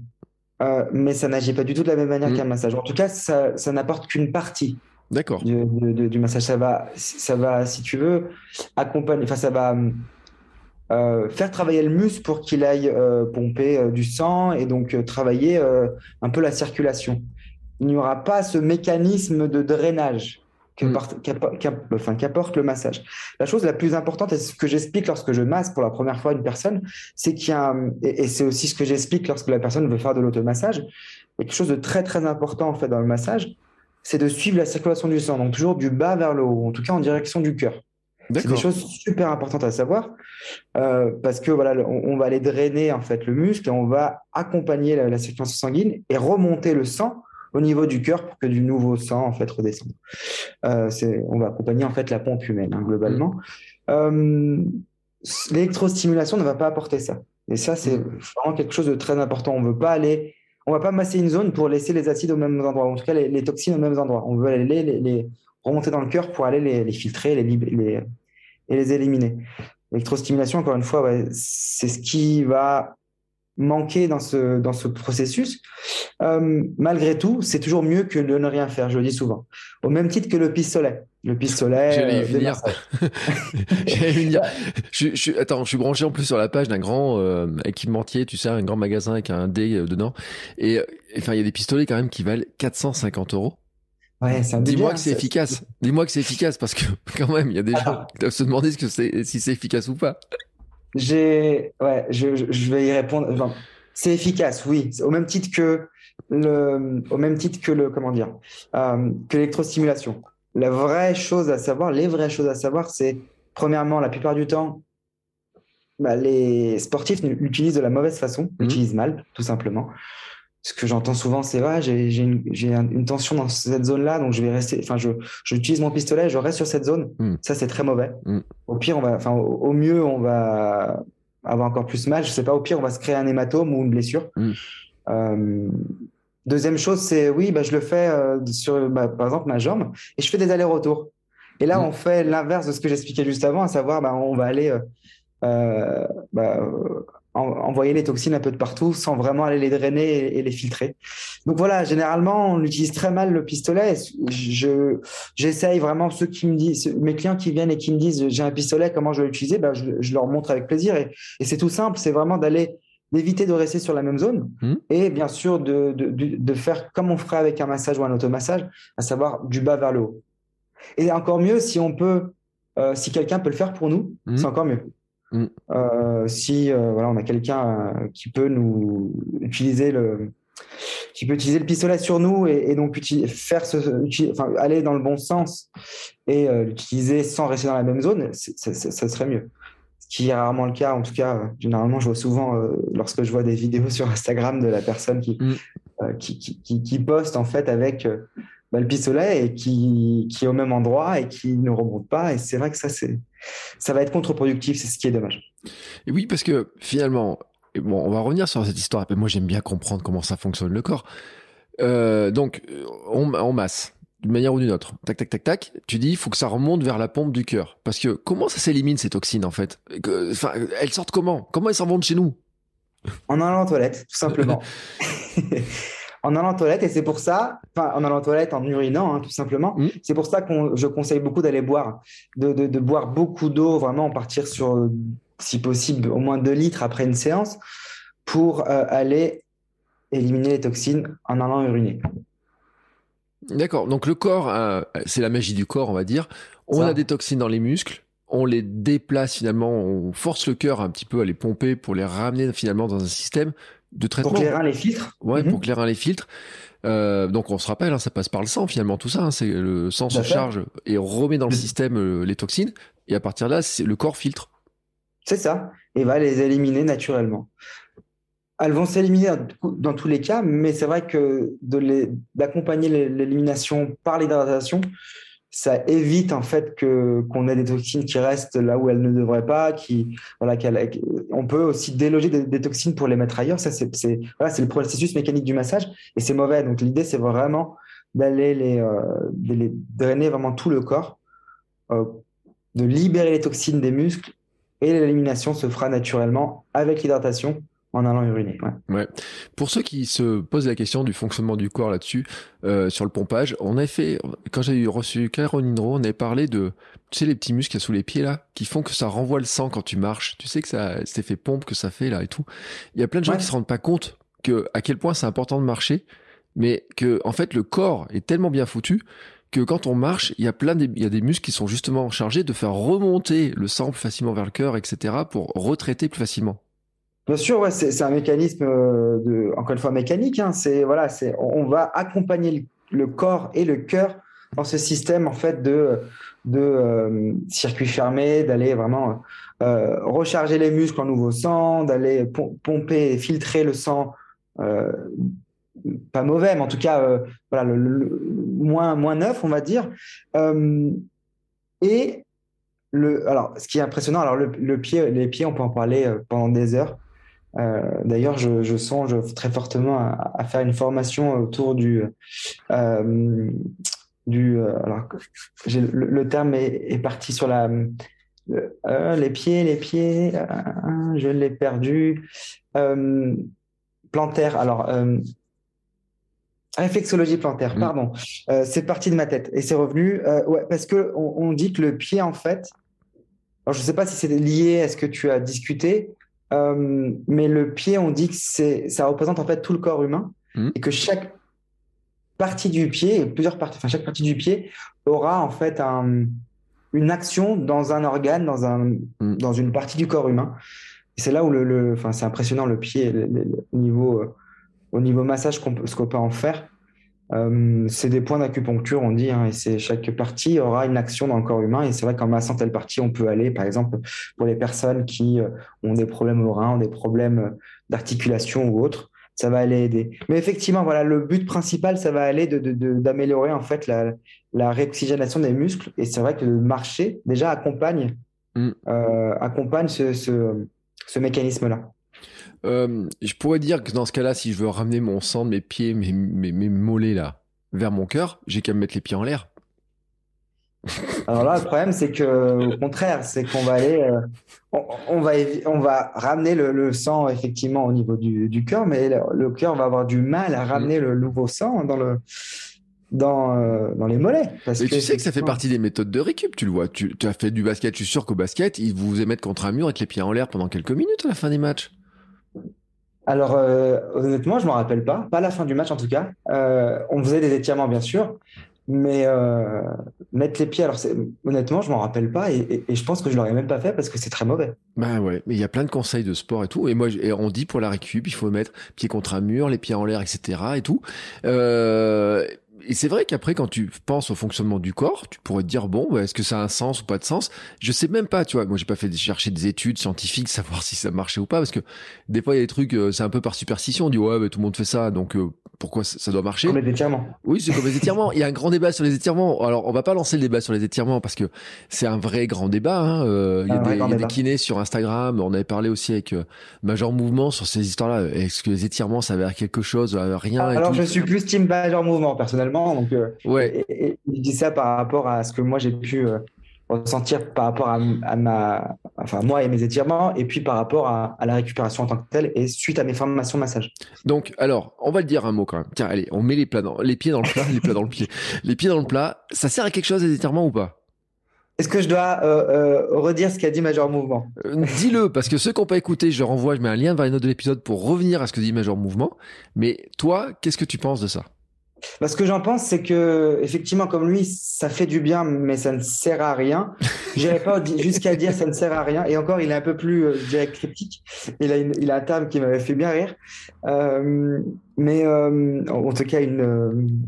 Speaker 2: euh, mais ça n'agit pas du tout de la même manière mmh. qu'un massage. En tout cas, ça, n'apporte qu'une partie.
Speaker 1: D'accord.
Speaker 2: Du, massage, ça va, ça va, si tu veux, accompagner. Enfin, ça va euh, faire travailler le muscle pour qu'il aille euh, pomper du sang et donc travailler un peu la circulation il n'y aura pas ce mécanisme de drainage mm. qu'apporte le massage. La chose la plus importante, et ce que j'explique lorsque je masse pour la première fois une personne, c'est qu'il y a, et, c'est aussi ce que j'explique lorsque la personne veut faire de l'automassage, quelque chose de très très important en fait dans le massage, c'est de suivre la circulation du sang, donc toujours du bas vers le haut, en tout cas en direction du cœur. C'est des choses super importantes à savoir euh, parce que voilà, on, va aller drainer en fait le muscle et on va accompagner la circulation sanguine et remonter le sang au niveau du cœur pour que du nouveau sang en fait redescende. Euh, on va accompagner en fait la pompe humaine hein, globalement. Euh, l'électrostimulation ne va pas apporter ça. Et ça, c'est mm. vraiment quelque chose de très important. On veut pas aller, on va pas masser une zone pour laisser les acides au même endroit, en tout cas les, toxines au même endroit. On veut aller les, remonter dans le cœur pour aller les, filtrer les, et les éliminer. L'électrostimulation, encore une fois, c'est ce qui va manquer dans ce, dans ce processus, euh, malgré tout, c'est toujours mieux que de ne rien faire, je le dis souvent. Au même titre que le pistolet. Le pistolet.
Speaker 1: J'allais y euh, venir. je, je, attends, je suis branché en plus sur la page d'un grand euh, équipementier, tu sais, un grand magasin avec un dé dedans. Et enfin, il y a des pistolets quand même qui valent 450 euros.
Speaker 2: Ouais, c'est
Speaker 1: Dis-moi
Speaker 2: hein,
Speaker 1: que c'est
Speaker 2: ça-
Speaker 1: efficace. Dis-moi que c'est efficace parce que quand même, il y a des gens qui doivent se demander ce que c'est, si c'est efficace ou pas.
Speaker 2: J'ai, ouais, je, je- vais y répondre. Enfin, c'est efficace, oui. Au même titre que le, au même titre que le, comment dire, euh, que l'électrostimulation. La vraie chose à savoir, les vraies choses à savoir, c'est premièrement, la plupart du temps, bah, les sportifs l'utilisent de la mauvaise façon, l'utilisent mal, tout simplement. Ce que j'entends souvent, c'est ouais, j'ai une, tension dans cette zone-là, donc je vais rester. Enfin, je j'utilise mon pistolet, je reste sur cette zone.
Speaker 1: Mm.
Speaker 2: Ça, c'est très mauvais.
Speaker 1: Mm.
Speaker 2: Au pire, on va, enfin, au, au mieux, on va avoir encore plus mal. Je sais pas. Au pire, on va se créer un hématome ou une blessure.
Speaker 1: Mm.
Speaker 2: Euh, deuxième chose, c'est oui, bah, je le fais euh, sur, bah, par exemple, ma jambe et je fais des allers-retours. Et là, on fait l'inverse de ce que j'expliquais juste avant, à savoir, bah, on va aller euh, euh, bah, envoyer les toxines un peu de partout sans vraiment aller les drainer et, les filtrer. Donc voilà, généralement, on utilise très mal le pistolet. Je, j'essaye vraiment ceux qui me disent, mes clients qui viennent et qui me disent j'ai un pistolet, comment je vais l'utiliser, bah, je, je leur montre avec plaisir. Et, et c'est tout simple, c'est vraiment d'aller d'éviter de rester sur la même zone
Speaker 1: Mhm.
Speaker 2: et bien sûr de, de, de, de faire comme on ferait avec un massage ou un automassage, à savoir du bas vers le haut. Et encore mieux si on peut, euh, si quelqu'un peut le faire pour nous,
Speaker 1: Mhm.
Speaker 2: c'est encore mieux.
Speaker 1: Mhm.
Speaker 2: Euh, si euh, voilà, on a quelqu'un euh, qui peut nous utiliser le, qui peut utiliser le pistolet sur nous et, et donc faire ce, uti- enfin, aller dans le bon sens et l'utiliser sans rester dans la même zone, ça serait mieux. Ce qui est rarement le cas, en tout cas, généralement, je vois souvent, lorsque je vois des vidéos sur Instagram de la personne qui,
Speaker 1: Mm.
Speaker 2: qui, qui, qui, qui poste en fait avec bah, le pistolet et qui, qui est au même endroit et qui ne remonte pas. Et c'est vrai que ça, c'est, ça va être contre-productif, c'est ce qui est dommage.
Speaker 1: Et oui, parce que finalement, bon, on va revenir sur cette histoire. Mais moi, j'aime bien comprendre comment ça fonctionne le corps. Euh, donc, on, on masse d'une manière ou d'une autre. Tac, tac, tac, tac. Tu dis, il faut que ça remonte vers la pompe du cœur. Parce que comment ça s'élimine ces toxines en fait? Enfin, elles sortent comment? Comment elles s'en vont de chez nous?
Speaker 2: En allant aux toilettes, tout simplement. en allant aux toilettes, et c'est pour ça, enfin, en allant aux toilettes, en urinant, hein, tout simplement,
Speaker 1: Mm.
Speaker 2: c'est pour ça que je conseille beaucoup d'aller boire, de, de, de boire beaucoup d'eau, vraiment partir sur, si possible, au moins 2 litres après une séance, pour euh, aller éliminer les toxines en allant uriner.
Speaker 1: D'accord. Donc le corps, euh, c'est la magie du corps, on va dire. On
Speaker 2: Ça.
Speaker 1: a des toxines dans les muscles. On les déplace finalement. On force le cœur un petit peu à les pomper pour les ramener finalement dans un système de traitement.
Speaker 2: Pour que les filtrent.
Speaker 1: Ouais,
Speaker 2: Mhm.
Speaker 1: pour les reins les filtrent. Euh, donc on se rappelle, hein, ça passe par le sang finalement, tout ça. hein, c'est le sang se charge et remet dans le système euh, les toxines. Et à partir de là, le corps filtre.
Speaker 2: C'est ça, et va les éliminer naturellement. Elles vont s'éliminer dans- tous les cas, mais c'est vrai que d'accompagner l'é- l'élimination par l'hydratation, ça évite en fait que qu'on ait des toxines qui restent là où elles ne devraient pas, qui voilà, qu'elles- on peut aussi déloger des, toxines pour les mettre ailleurs. Ça c'est voilà, c'est le processus mécanique du massage et c'est mauvais. Donc l'idée c'est vraiment d'aller les, euh, les drainer vraiment tout le corps, euh, de libérer les toxines des muscles et l'élimination se fera naturellement avec l'hydratation en allant uriner. ouais.
Speaker 1: Ouais. Pour ceux qui se posent la question du fonctionnement du corps là-dessus, euh, sur le pompage, on a fait, quand j'ai reçu Caroline Rowe, on avait parlé de, tu sais, les petits muscles qu'il y a sous les pieds là, qui font que ça renvoie le sang quand tu marches. Tu sais que ça, cet effet pompe que ça fait là et tout. Il y a plein de gens
Speaker 2: Ouais.
Speaker 1: qui se rendent pas compte que, à quel point c'est important de marcher, mais que, en fait, le corps est tellement bien foutu que quand on marche, il y a plein des, il y a des muscles qui sont justement chargés de faire remonter le sang plus facilement vers le cœur, etc., pour retraiter plus facilement.
Speaker 2: Bien sûr, c'est un mécanisme euh, encore une fois mécanique. Hein, c'est voilà, on va accompagner le, corps et le cœur dans ce système en fait de euh, circuit fermé, d'aller vraiment euh, recharger les muscles en nouveau sang, d'aller pom- pomper et filtrer le sang. pas mauvais, mais en tout cas, le, moins, moins neuf, on va dire. Et le, alors, ce qui est impressionnant, alors le, pied, les pieds, on peut en parler pendant des heures. Euh, D'ailleurs, je, je songe très fortement à, à faire une formation autour du, euh, du, euh, alors, le, le terme est, est parti sur la, le- euh, les pieds, les pieds, je l'ai perdu. Plantaire, alors, réflexologie plantaire,
Speaker 1: Mm.
Speaker 2: pardon. C'est parti de ma tête et c'est revenu. ouais, parce que on, on dit que le pied, en fait, alors je ne sais pas si c'est lié à ce que tu as discuté, euh, mais le pied, on dit que c'est, ça représente en fait tout le corps humain
Speaker 1: Mm.
Speaker 2: et que chaque partie du pied, plusieurs parties, enfin chaque partie du pied aura en fait un, une action dans un organe, dans, un, mm. dans une partie du corps humain. c'est là où le, enfin, c'est impressionnant le pied, le, niveau, euh, au niveau massage, qu'on ce qu'on peut en faire. Euh, c'est des points d'acupuncture, on dit, hein, et c'est chaque partie aura une action dans le corps humain. Et c'est vrai qu'en massant telle partie, on peut aller, par exemple, pour les personnes qui euh, ont des problèmes au rein, ont des problèmes d'articulation ou autres, ça va aller aider. Mais effectivement, voilà, le but principal, ça va aller d'améliorer de, de, en fait la, la, réoxygénation des muscles. Et c'est vrai que le marcher déjà accompagne, mm. euh, accompagne ce, ce, ce mécanisme-là.
Speaker 1: Euh, je pourrais dire que dans ce cas-là, si je veux ramener mon sang de mes pieds, mes, mes, mes mollets là, vers mon cœur, j'ai qu'à me mettre les pieds en l'air.
Speaker 2: Alors là, le problème, c'est que, au contraire, c'est qu'on va aller, euh, on, va, on va ramener le, sang effectivement au niveau du, du cœur, mais le, cœur va avoir du mal à ramener mm. le nouveau sang dans le, dans, euh, dans les mollets.
Speaker 1: Parce tu sais que ça fait partie des méthodes de récup, tu le vois. Tu, tu as fait du basket, je suis sûr qu'au basket, ils vous mettre contre un mur avec les pieds en l'air pendant quelques minutes à la fin des matchs.
Speaker 2: Alors, euh, honnêtement, je m'en rappelle pas. Pas la fin du match, en tout cas. on faisait des étirements, bien sûr. Mais euh, mettre les pieds, alors honnêtement, je m'en rappelle pas et, je pense que je l'aurais même pas fait parce que c'est très mauvais.
Speaker 1: Bah ouais, mais il y a plein de conseils de sport et tout. Et moi, on dit pour la récup, il faut mettre pied contre un mur, les pieds en l'air, etc. et tout. Euh, et c'est vrai qu'après, quand tu penses au fonctionnement du corps, tu pourrais te dire bon, est-ce que ça a un sens ou pas de sens? Je sais même pas, tu vois. Moi, j'ai pas fait chercher des études scientifiques, savoir si ça marchait ou pas, parce que des fois, il y a des trucs, euh, c'est un peu par superstition. On dit ouais, bah, tout le monde fait ça, donc euh, pourquoi ça doit marcher?
Speaker 2: Comme les étirements.
Speaker 1: Oui, c'est comme les étirements. Il y a un grand débat sur les étirements. Alors, on va pas lancer le débat sur les étirements parce que c'est un vrai grand débat. Hein. Euh, il y a, des, il y a des, kinés sur Instagram. On avait parlé aussi avec Major Mouvement sur ces histoires-là. Est-ce que les étirements, ça avait quelque chose, rien
Speaker 2: Alors, je suis plus team Major Mouvement personnellement. Donc, euh, ouais. Et, je dis ça par rapport à ce que moi j'ai pu euh, ressentir par rapport à, ma, enfin moi et mes étirements, et puis par rapport à, la récupération en tant que telle, et suite à mes formations massage.
Speaker 1: Donc, alors, on va le dire un mot quand même. Tiens, allez, on met les plats dans, les pieds dans le plat, les plats dans le pied, les pieds dans le plat. Ça sert à quelque chose les étirements ou pas?
Speaker 2: Est-ce que je dois euh, redire ce qu'a dit Major Mouvement?
Speaker 1: Dis-le, parce que ceux qui n'ont pas écouté, je renvoie, je mets un lien vers les notes de l'épisode pour revenir à ce que dit Major Mouvement. Mais toi, qu'est-ce que tu penses de ça?
Speaker 2: Bah, ce que j'en pense, c'est que effectivement, comme lui, ça fait du bien, mais ça ne sert à rien. J'irai pas jusqu'à dire ça ne sert à rien. Et encore, il est un peu plus, euh, je dirais, critique. Il a, il a un terme qui m'avait fait bien rire. Euh, mais euh, en tout cas, une,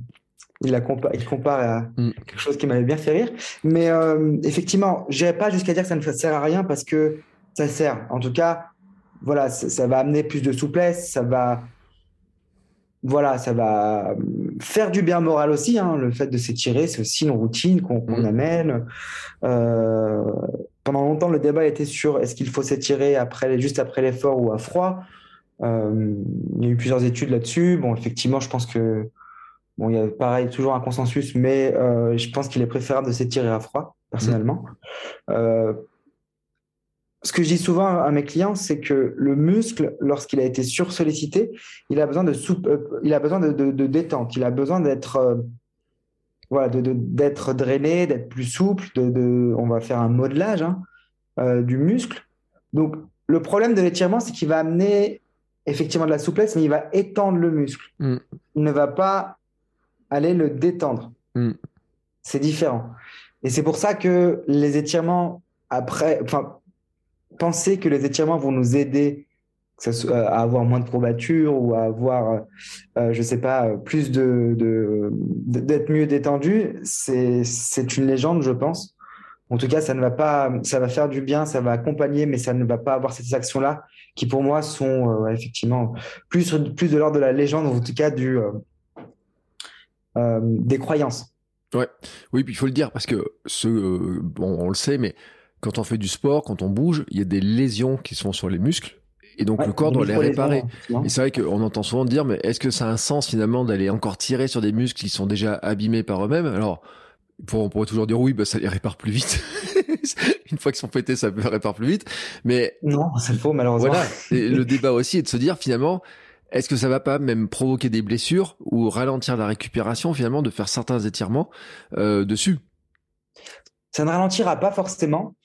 Speaker 2: il, la compare, il compare à mm. quelque chose qui m'avait bien fait rire. Mais effectivement, j'irai pas jusqu'à dire que ça ne sert à rien parce que ça sert. En tout cas, voilà, ça va amener plus de souplesse, ça va voilà, ça va faire du bien moral aussi. Hein. Le fait de s'étirer, c'est aussi une routine qu'on mmh. amène. Euh, pendant longtemps, le débat était sur est-ce qu'il faut s'étirer après, juste après l'effort ou à froid. Euh, il y a eu plusieurs études là-dessus. Bon, effectivement, je pense que bon, il y a pareil toujours un consensus, mais euh, je pense qu'il est préférable de s'étirer à froid, personnellement. Mmh ce que je dis souvent à mes clients, c'est que le muscle, lorsqu'il a été sursollicité, il a besoin de, euh, il a besoin de, détente, il a besoin d'être euh, voilà, d'être drainé, d'être plus souple. De, on va faire un modelage hein, euh, du muscle. Donc, le problème de l'étirement, c'est qu'il va amener effectivement de la souplesse, mais il va étendre le muscle. Mm. Il ne va pas aller le détendre. Mm. C'est différent. Et c'est pour ça que les étirements après, enfin, penser que les étirements vont nous aider à avoir moins de courbatures ou à avoir, euh, euh, je sais pas, plus de, d'être mieux détendu, c'est, c'est une légende, je pense. En tout cas, ça ne va pas, ça va faire du bien, ça va accompagner, mais ça ne va pas avoir ces actions-là qui, pour moi, sont euh, effectivement plus, plus de l'ordre de la légende, en tout cas du, des croyances.
Speaker 1: Ouais, oui, puis il faut le dire parce que ce, bon, on le sait, mais quand on fait du sport, quand on bouge, il y a des lésions qui sont sur les muscles. Et donc le corps doit les réparer. et c'est vrai qu'on entend souvent dire, mais est-ce que ça a un sens finalement d'aller encore tirer sur des muscles qui sont déjà abîmés par eux-mêmes? Alors, on pourrait toujours dire oui, bah, ça les répare plus vite. Une fois qu'ils sont pétés, ça les répare plus vite. Mais
Speaker 2: non, c'est faux malheureusement.
Speaker 1: Voilà. Et le débat aussi est de se dire finalement, est-ce que ça va pas même provoquer des blessures ou ralentir la récupération finalement de faire certains étirements euh, dessus?
Speaker 2: Ça ne ralentira pas forcément,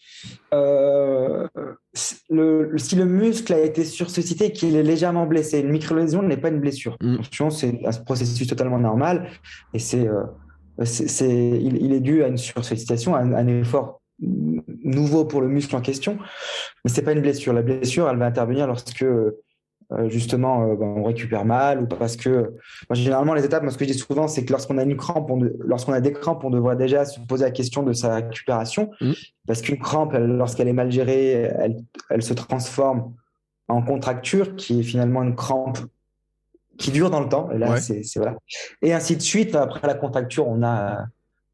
Speaker 2: euh, le, si le muscle a été sursollicité et qu'il est légèrement blessé, une micro-lésion n'est pas une blessure. Mm. C'est un processus totalement normal et c'est, euh, c'est, il, il, est dû à une sursollicitation, à un, effort nouveau pour le muscle en question, mais c'est pas une blessure. La blessure, elle va intervenir lorsque euh, justement euh, ben, on récupère mal ou parce que généralement les étapes, moi ce que je dis souvent, c'est que lorsqu'on a une crampe, lorsqu'on a des crampes, on devrait déjà se poser la question de sa récupération, mmh. parce qu'une crampe, lorsqu'elle est mal gérée, elle, elle, se transforme en contracture, qui est finalement une crampe qui dure dans le temps. Et là, c'est voilà. Et ainsi de suite. Après la contracture, on a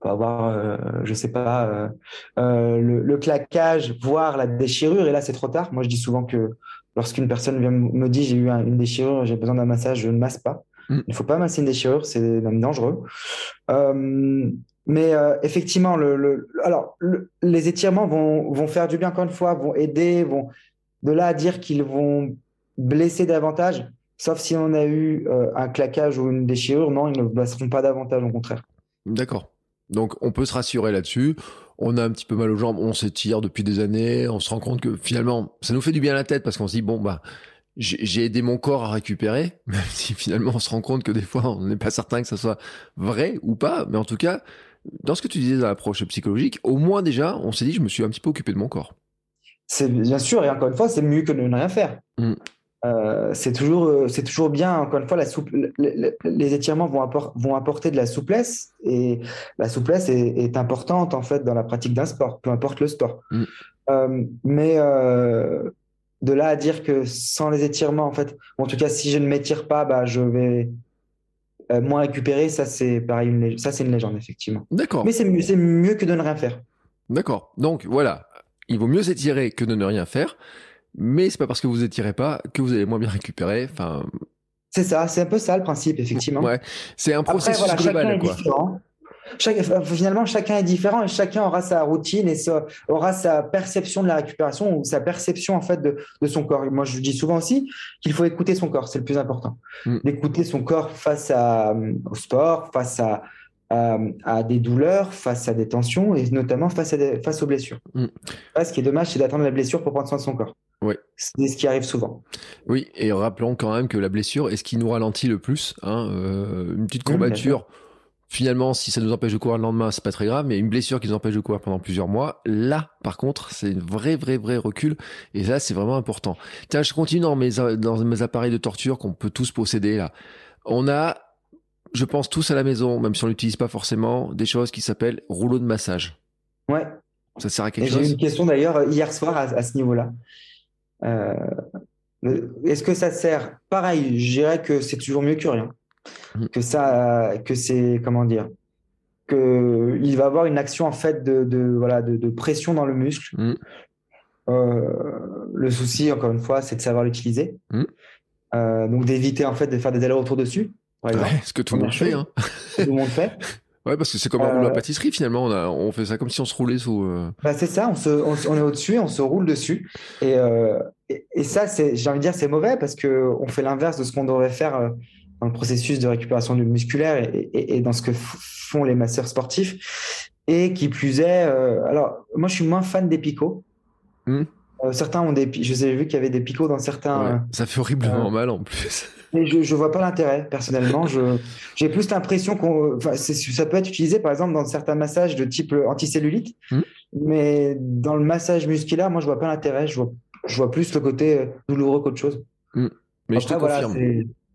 Speaker 2: on va avoir, euh, je sais pas, le, le, claquage, voire la déchirure. Et là, c'est trop tard. Moi, je dis souvent que lorsqu'une personne vient me dit j'ai eu une déchirure, j'ai besoin d'un massage, je ne masse pas. Mm. Il ne faut pas masser une déchirure, c'est même dangereux. Euh, mais euh, effectivement, le, alors les étirements vont, vont, faire du bien encore une fois, vont aider, vont de là à dire qu'ils vont blesser davantage, sauf si on a eu euh, un claquage ou une déchirure, non, ils ne blesseront pas davantage, au contraire.
Speaker 1: D'accord. Donc on peut se rassurer là-dessus on a un petit peu mal aux jambes, on s'étire depuis des années, on se rend compte que finalement, ça nous fait du bien à la tête parce qu'on se dit, bon, bah, j'ai aidé mon corps à récupérer, même si finalement on se rend compte que des fois on n'est pas certain que ça soit vrai ou pas, mais en tout cas, dans ce que tu disais dans l'approche psychologique, au moins déjà, on s'est dit, je me suis un petit peu occupé de mon corps.
Speaker 2: C'est bien sûr, et encore une fois, c'est mieux que de ne rien faire. Mmh. Euh, c'est toujours, euh, c'est toujours bien. Encore une fois, la souple, les, étirements vont, vont, apporter de la souplesse et la souplesse est, importante en fait dans la pratique d'un sport, peu importe le sport. Mm. Euh, mais de là à dire que sans les étirements, en fait, en tout cas, si je ne m'étire pas, bah, je vais moins récupérer. Ça, c'est pareil, ça, c'est une légende effectivement.
Speaker 1: D'accord.
Speaker 2: Mais c'est mieux, c'est mieux que de ne rien faire.
Speaker 1: D'accord. Donc voilà, il vaut mieux s'étirer que de ne rien faire mais c'est pas parce que vous étirez pas que vous allez moins bien récupérer. Enfin.
Speaker 2: C'est ça, c'est un peu ça le principe, effectivement.
Speaker 1: Ouais, c'est un processus Après, voilà, global, quoi. Différent.
Speaker 2: finalement, chacun est différent et chacun aura sa routine et aura sa perception de la récupération ou sa perception en fait de, de son corps. moi, je dis souvent aussi qu'il faut écouter son corps, c'est le plus important. Mm. D'écouter son corps face à, au sport, face à, à, des douleurs, face à des tensions et notamment face, à face aux blessures. Mm. ce qui est dommage, c'est d'attendre la blessure pour prendre soin de son corps.
Speaker 1: Oui.
Speaker 2: C'est ce qui arrive souvent.
Speaker 1: Oui, et rappelons quand même que la blessure est ce qui nous ralentit le plus. Hein, euh, une petite courbature, finalement, si ça nous empêche de courir le lendemain, c'est pas très grave, mais une blessure qui nous empêche de courir pendant plusieurs mois, là, par contre, c'est un vrai, vrai, vrai recul. Et là, c'est vraiment important. Tiens, je continue dans mes, dans mes appareils de torture qu'on peut tous posséder là. On a je pense tous à la maison, même si on l'utilise pas forcément, des choses qui s'appellent rouleau de massage.
Speaker 2: Ouais.
Speaker 1: Ça sert à quelque chose
Speaker 2: J'ai eu une question d'ailleurs hier soir à, ce niveau-là. Euh, est-ce que ça sert? Pareil, je dirais que c'est toujours mieux que rien. Mm. Que ça, que c'est comment dire? Que il va avoir une action en fait de, voilà de, pression dans le muscle. Mm. Euh, le souci, encore une fois, c'est de savoir l'utiliser. Mm. Euh, donc d'éviter en fait de faire des allers-retours dessus
Speaker 1: ce que tout le monde fait. Hein.
Speaker 2: Tout le monde fait.
Speaker 1: Ouais, parce que c'est comme un rouleau à euh, pâtisserie finalement. On, a, on fait ça comme si on se roulait sous. Euh,
Speaker 2: bah, c'est ça, on, se, on, est au-dessus, on se roule dessus. Et, euh, et, ça, c'est, j'ai envie de dire, c'est mauvais parce qu'on fait l'inverse de ce qu'on devrait faire dans le processus de récupération du musculaire et, et, dans ce que font les masseurs sportifs. Et qui plus est, alors moi je suis moins fan des picots. Hmm. certains ont des. Je vous ai vu qu'il y avait des picots dans certains.
Speaker 1: ça fait horriblement mal en plus.
Speaker 2: Mais je ne vois pas l'intérêt, personnellement. J'ai plus l'impression qu'on. Ça peut être utilisé, par exemple, dans certains massages de type anticellulite. Hmm. Mais dans le massage musculaire, moi, je ne vois pas l'intérêt. Je vois, je vois plus le côté douloureux qu'autre chose.
Speaker 1: Hmm. Mais je te confirme.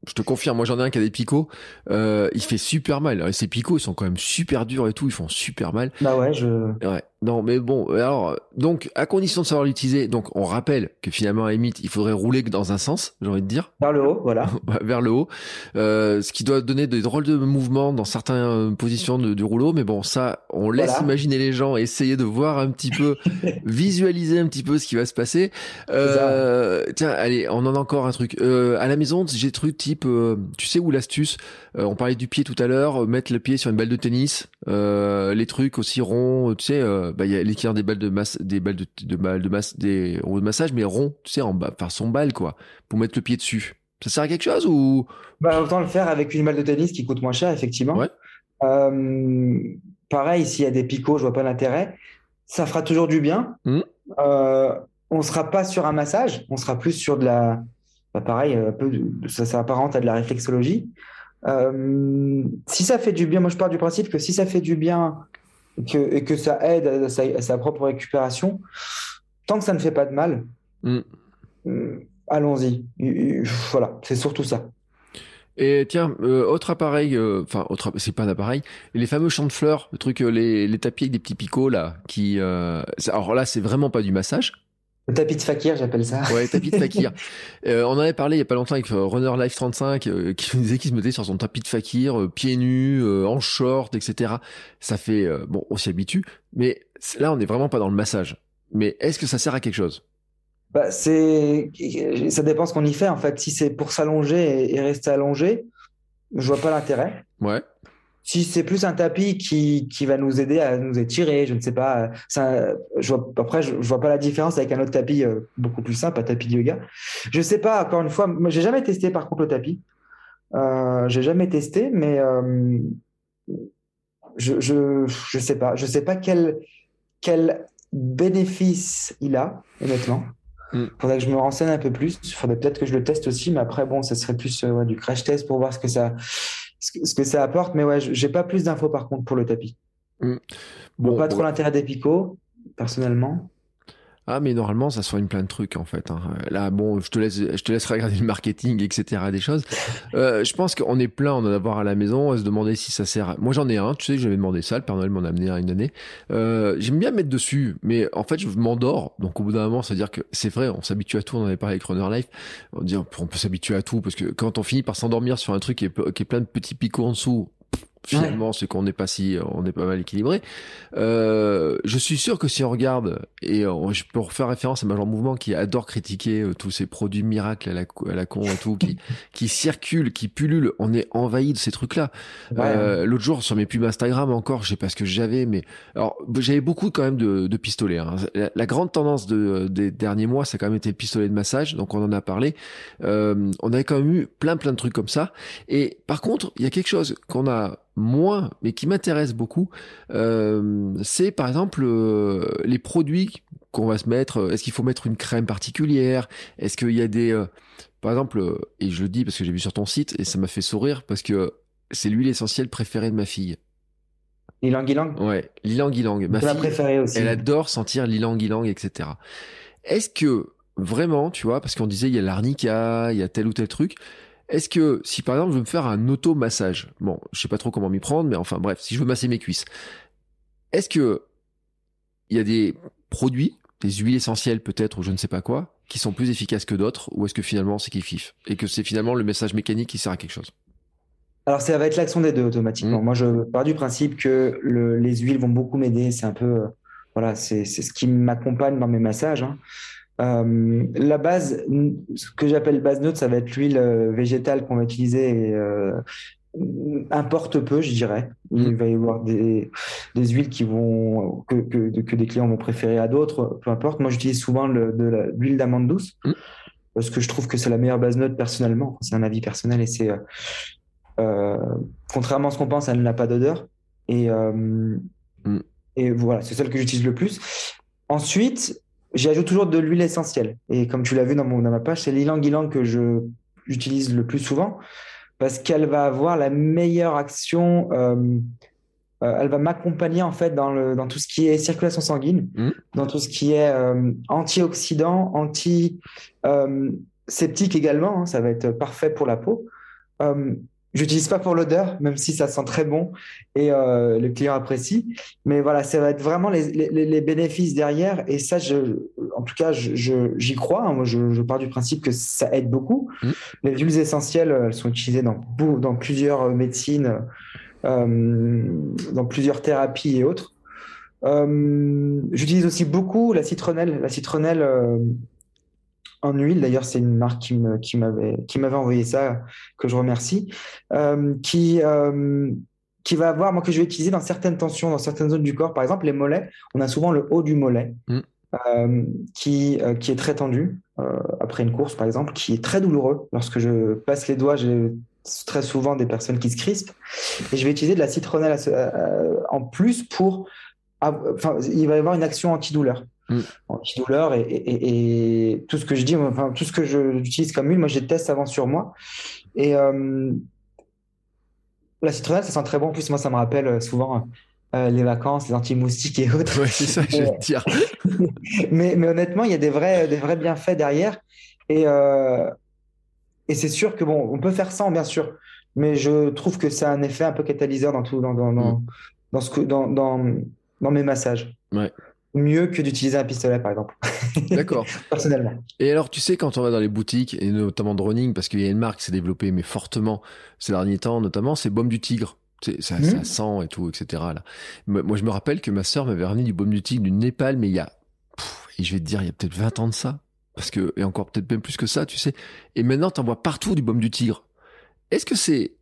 Speaker 1: Je te confirme, moi j'en ai un qui a des picots, euh, il fait super mal. Et ces picots, ils sont quand même super durs et tout, ils font super mal.
Speaker 2: Bah ouais, je.
Speaker 1: Ouais. Non, mais bon, alors, donc, à condition de savoir l'utiliser, donc, on rappelle que finalement, à limite, il faudrait rouler que dans un sens, j'ai envie de dire.
Speaker 2: Vers le haut, voilà.
Speaker 1: Vers le haut. Euh, ce qui doit donner des drôles de mouvements dans certaines positions du rouleau, mais bon, ça, on laisse imaginer les gens essayer de voir un petit peu, visualiser un petit peu ce qui va se passer. Euh, tiens, allez, on en a encore un truc. Euh, à la maison, j'ai des trucs type, euh, tu sais où l'astuce, euh, on parlait du pied tout à l'heure, mettre le pied sur une balle de tennis, les trucs aussi ronds, tu sais, bah, il y a l'équivalent des balles de masse, des balles de, de, de masse, des roues de massage, mais rond, tu sais, en bas, enfin, son balle, quoi, pour mettre le pied dessus. Ça sert à quelque chose ou?
Speaker 2: Bah, autant le faire avec une balle de tennis qui coûte moins cher, effectivement. Ouais. Euh, pareil, s'il y a des picots, je vois pas l'intérêt. Ça fera toujours du bien. Mmh. Euh, on sera pas sur un massage, on sera plus sur de la, bah, pareil, un peu, de, ça s'apparente à de la réflexologie. Euh, si ça fait du bien, moi je pars du principe que si ça fait du bien que, et que ça aide à sa, propre récupération, tant que ça ne fait pas de mal, mm. euh, allons-y. Voilà, c'est surtout ça.
Speaker 1: Et tiens, euh, autre appareil, enfin autre, c'est pas un appareil, les fameux champs de fleurs, le truc, les, les tapis avec des petits picots là, qui, alors là c'est vraiment pas du massage,
Speaker 2: le tapis de fakir, j'appelle ça.
Speaker 1: Ouais, tapis de fakir. euh, on en avait parlé il y a pas longtemps avec euh, Runner Life 35 euh, qui nous disait qu'il se mettait sur son tapis de fakir, euh, pieds nus, en short, etc. Ça fait bon, on s'y habitue, mais là on n'est vraiment pas dans le massage. Mais est-ce que ça sert à quelque chose?
Speaker 2: Bah, c'est ça dépend ce qu'on y fait en fait. Si c'est pour s'allonger et rester allongé, je vois pas l'intérêt.
Speaker 1: Ouais.
Speaker 2: Si c'est plus un tapis qui, qui va nous aider à nous étirer, je ne sais pas. Ça, je vois, après, je, vois pas la différence avec un autre tapis euh, beaucoup plus simple, un tapis de yoga. Je sais pas, encore une fois, j'ai jamais testé par contre le tapis. Euh, j'ai jamais testé, mais euh, je, je, je sais pas. Je sais pas quel, quel bénéfice il a, honnêtement. Il mm. faudrait que je me renseigne un peu plus. Il faudrait peut-être que je le teste aussi, mais après, bon, ça serait plus euh, du crash test pour voir ce que ça, ce que, ça apporte. Mais ouais, j'ai pas plus d'infos par contre pour le tapis. Mm. Bon, pas trop l'intérêt des picots, personnellement.
Speaker 1: Ah, mais normalement, ça soigne plein de trucs, en fait. Hein. Là, bon, je te laisse, je te laisse regarder le marketing, etc., des choses. Euh, je pense qu'on est plein d'en avoir à la maison, à se demander si ça sert. Moi, j'en ai un, tu sais, j'avais demandé ça, le Père Noël m'en a amené un une année. Euh, J'aime bien mettre dessus, mais en fait, je m'endors. Donc, au bout d'un moment, ça veut dire que c'est vrai, on s'habitue à tout. On en avait parlé avec Runner Life. On dit, on peut s'habituer à tout, parce que quand on finit par s'endormir sur un truc qui est plein de petits picots en dessous, finalement, c'est qu'on n'est pas si, on est pas mal équilibré. Euh, je suis sûr que si on regarde, et je peux refaire référence à Major Mouvement qui adore critiquer euh, tous ces produits miracles à la, à la con et tout, qui, qui circulent, qui pullulent, on est envahi de ces trucs-là. Euh, L'autre jour, sur mes pubs Instagram encore, je sais pas ce que j'avais, mais alors, j'avais beaucoup quand même de, de pistolets. Hein. La, grande tendance de, des derniers mois, ça a quand même été le pistolet de massage, donc on en a parlé. Euh, on avait quand même eu plein plein de trucs comme ça. Et par contre, il y a quelque chose qu'on a moins, mais qui m'intéresse beaucoup, euh, c'est par exemple euh, les produits qu'on va se mettre. Est-ce qu'il faut mettre une crème particulière? Est-ce qu'il y a des, euh, par exemple, et je le dis parce que j'ai vu sur ton site et ça m'a fait sourire parce que c'est l'huile essentielle préférée de ma fille.
Speaker 2: Lilang Ilang
Speaker 1: Ouais, Lilang Ilang. Ma fille, préférée aussi. Elle adore sentir Lilang Ilang, etc. Est-ce que vraiment, tu vois, parce qu'on disait il y a l'arnica, il y a tel ou tel truc, est-ce que si par exemple je veux me faire un auto-massage, bon, je sais pas trop comment m'y prendre, mais enfin bref, si je veux masser mes cuisses, est-ce que il y a des produits, des huiles essentielles peut-être ou je ne sais pas quoi, qui sont plus efficaces que d'autres, ou est-ce que finalement c'est kiff et que c'est finalement le message mécanique qui sert à quelque chose?
Speaker 2: Alors, ça va être l'action des deux automatiquement. Mmh. Moi, je pars du principe que les huiles vont beaucoup m'aider. C'est un peu, euh, voilà, c'est ce qui m'accompagne dans mes massages. Hein. Euh, la base, ce que j'appelle base neutre, ça va être l'huile euh, végétale qu'on va utiliser et, euh, importe peu, je dirais. Il mm. va y avoir des, des huiles qui vont que, que, que, des clients vont préférer à d'autres, peu importe. Moi, j'utilise souvent le, de l'huile d'amande douce mm. parce que je trouve que c'est la meilleure base neutre personnellement. C'est un avis personnel et c'est euh, contrairement à ce qu'on pense, elle n'a pas d'odeur et mm. et voilà, c'est celle que j'utilise le plus. Ensuite, J'y ajoute toujours de l'huile essentielle. Et comme tu l'as vu dans, mon, dans ma page, c'est l'ilang ilang que je j'utilise le plus souvent parce qu'elle va avoir la meilleure action. Euh, euh, elle va m'accompagner en fait dans, le, dans tout ce qui est circulation sanguine, mmh. dans tout ce qui est euh, antioxydant, anti septique également. Hein, ça va être parfait pour la peau. J'utilise pas pour l'odeur, même si ça sent très bon et euh, le client apprécie. Mais voilà, ça va être vraiment les, les, les bénéfices derrière. Et ça, je, en tout cas, j'y je, crois. Hein. Moi, je, je, pars du principe que ça aide beaucoup. Mmh. Les huiles essentielles, elles sont utilisées dans, dans plusieurs médecines, euh, dans plusieurs thérapies et autres. Euh, J'utilise aussi beaucoup la citronnelle. La citronnelle, euh, en huile. D'ailleurs, c'est une marque qui, me, qui, m'avait, qui m'avait envoyé ça, que je remercie, euh, qui, euh, qui va avoir, moi, que je vais utiliser dans certaines tensions, dans certaines zones du corps. Par exemple, les mollets, on a souvent le haut du mollet. Mm. Euh, qui, qui est très tendu après une course, par exemple, qui est très douloureux. Lorsque je passe les doigts, j'ai très souvent des personnes qui se crispent. Et je vais utiliser de la citronnelle en plus pour. Enfin, il va y avoir une action antidouleur.
Speaker 1: Mm.
Speaker 2: antidouleur et, et, et, tout ce que je dis, enfin, tout ce que j'utilise comme huile, moi, je teste avant sur moi. Et euh, la citronnelle, ça sent très bon. En plus, moi, ça me rappelle souvent euh, les vacances, les anti-moustiques et autres.
Speaker 1: Ouais, c'est ça je veux dire.
Speaker 2: mais, mais honnêtement, il y a des vrais, des vrais bienfaits derrière. Et, euh, et c'est sûr que, bon, on peut faire sans, bien sûr. Mais je trouve que ça a un effet un peu catalyseur dans tout, dans, dans, dans,
Speaker 1: Mm.
Speaker 2: dans, ce que, dans, dans, dans mes massages.
Speaker 1: Ouais.
Speaker 2: Mieux que d'utiliser un pistolet, par exemple,
Speaker 1: D'accord.
Speaker 2: personnellement.
Speaker 1: Et alors, tu sais, quand on va dans les boutiques, et notamment de running, parce qu'il y a une marque qui s'est développée, mais fortement ces derniers temps, notamment, c'est Baume du Tigre. Ça,
Speaker 2: Mhm.
Speaker 1: ça sent et tout, etc. Là. Moi, moi, je me rappelle que ma sœur m'avait ramené du Baume du Tigre du Népal, mais il y a, pff, et je vais te dire, il y a peut-être 20 ans de ça. Parce que, et encore peut-être même plus que ça, tu sais. Et maintenant, t'en vois partout du Baume du Tigre. Est-ce que c'est,